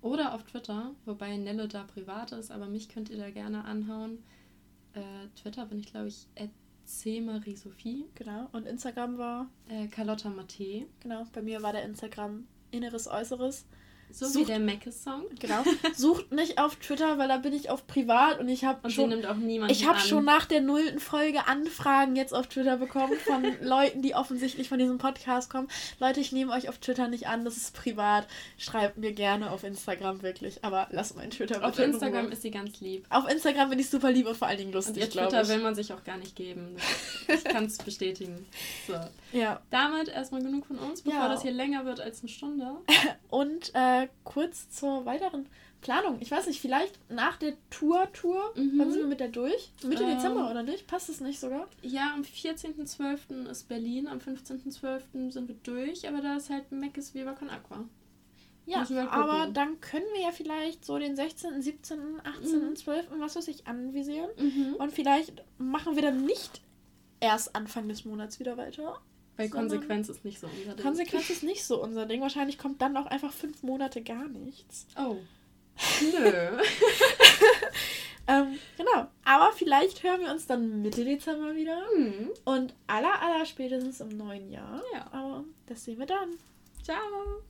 Oder auf Twitter, wobei Nelle da privat ist, aber mich könnt ihr da gerne anhauen. Äh, Twitter bin ich, glaube ich. Sophie. Genau. Und Instagram war? Äh, Carlotta Matte. Genau. Bei mir war der Instagram Inneres Äußeres. So Sucht, wie der Meckes-Song. Genau. Sucht nicht auf Twitter, weil da bin ich auf privat und ich habe schon. nimmt auch niemand Ich habe schon nach der nullten Folge Anfragen jetzt auf Twitter bekommen von Leuten, die offensichtlich von diesem Podcast kommen. Leute, ich nehme euch auf Twitter nicht an, das ist privat. Schreibt mir gerne auf Instagram wirklich, aber lasst mein Twitter bitte Auf Instagram ist sie ganz lieb. Auf Instagram bin ich super lieb und vor allen Dingen lustig. Und ihr Twitter will man sich auch gar nicht geben. Ich kann es bestätigen. So. Ja. Damit erstmal genug von uns, bevor ja. das hier länger wird als eine Stunde. und äh, kurz zur weiteren Planung. Ich weiß nicht, vielleicht nach der Tour-Tour, mhm. wann sind wir mit der durch? Mitte ähm, Dezember oder nicht? Passt es nicht sogar? Ja, am 14.12. ist Berlin, am 15.12. sind wir durch, aber da ist halt Meckes Viva Con Aqua. Ja, aber dann können wir ja vielleicht so den 16., 17., 18., mhm. 12., was weiß ich, anvisieren. Mhm. Und vielleicht machen wir dann nicht erst Anfang des Monats wieder weiter, weil Konsequenz ist nicht so unser Ding. Konsequenz ist nicht so unser Ding. Wahrscheinlich kommt dann auch einfach fünf Monate gar nichts. Oh. Nö. ähm, genau. Aber vielleicht hören wir uns dann Mitte Dezember wieder. Mhm. Und aller, aller spätestens im neuen Jahr. Ja. Aber das sehen wir dann. Ciao.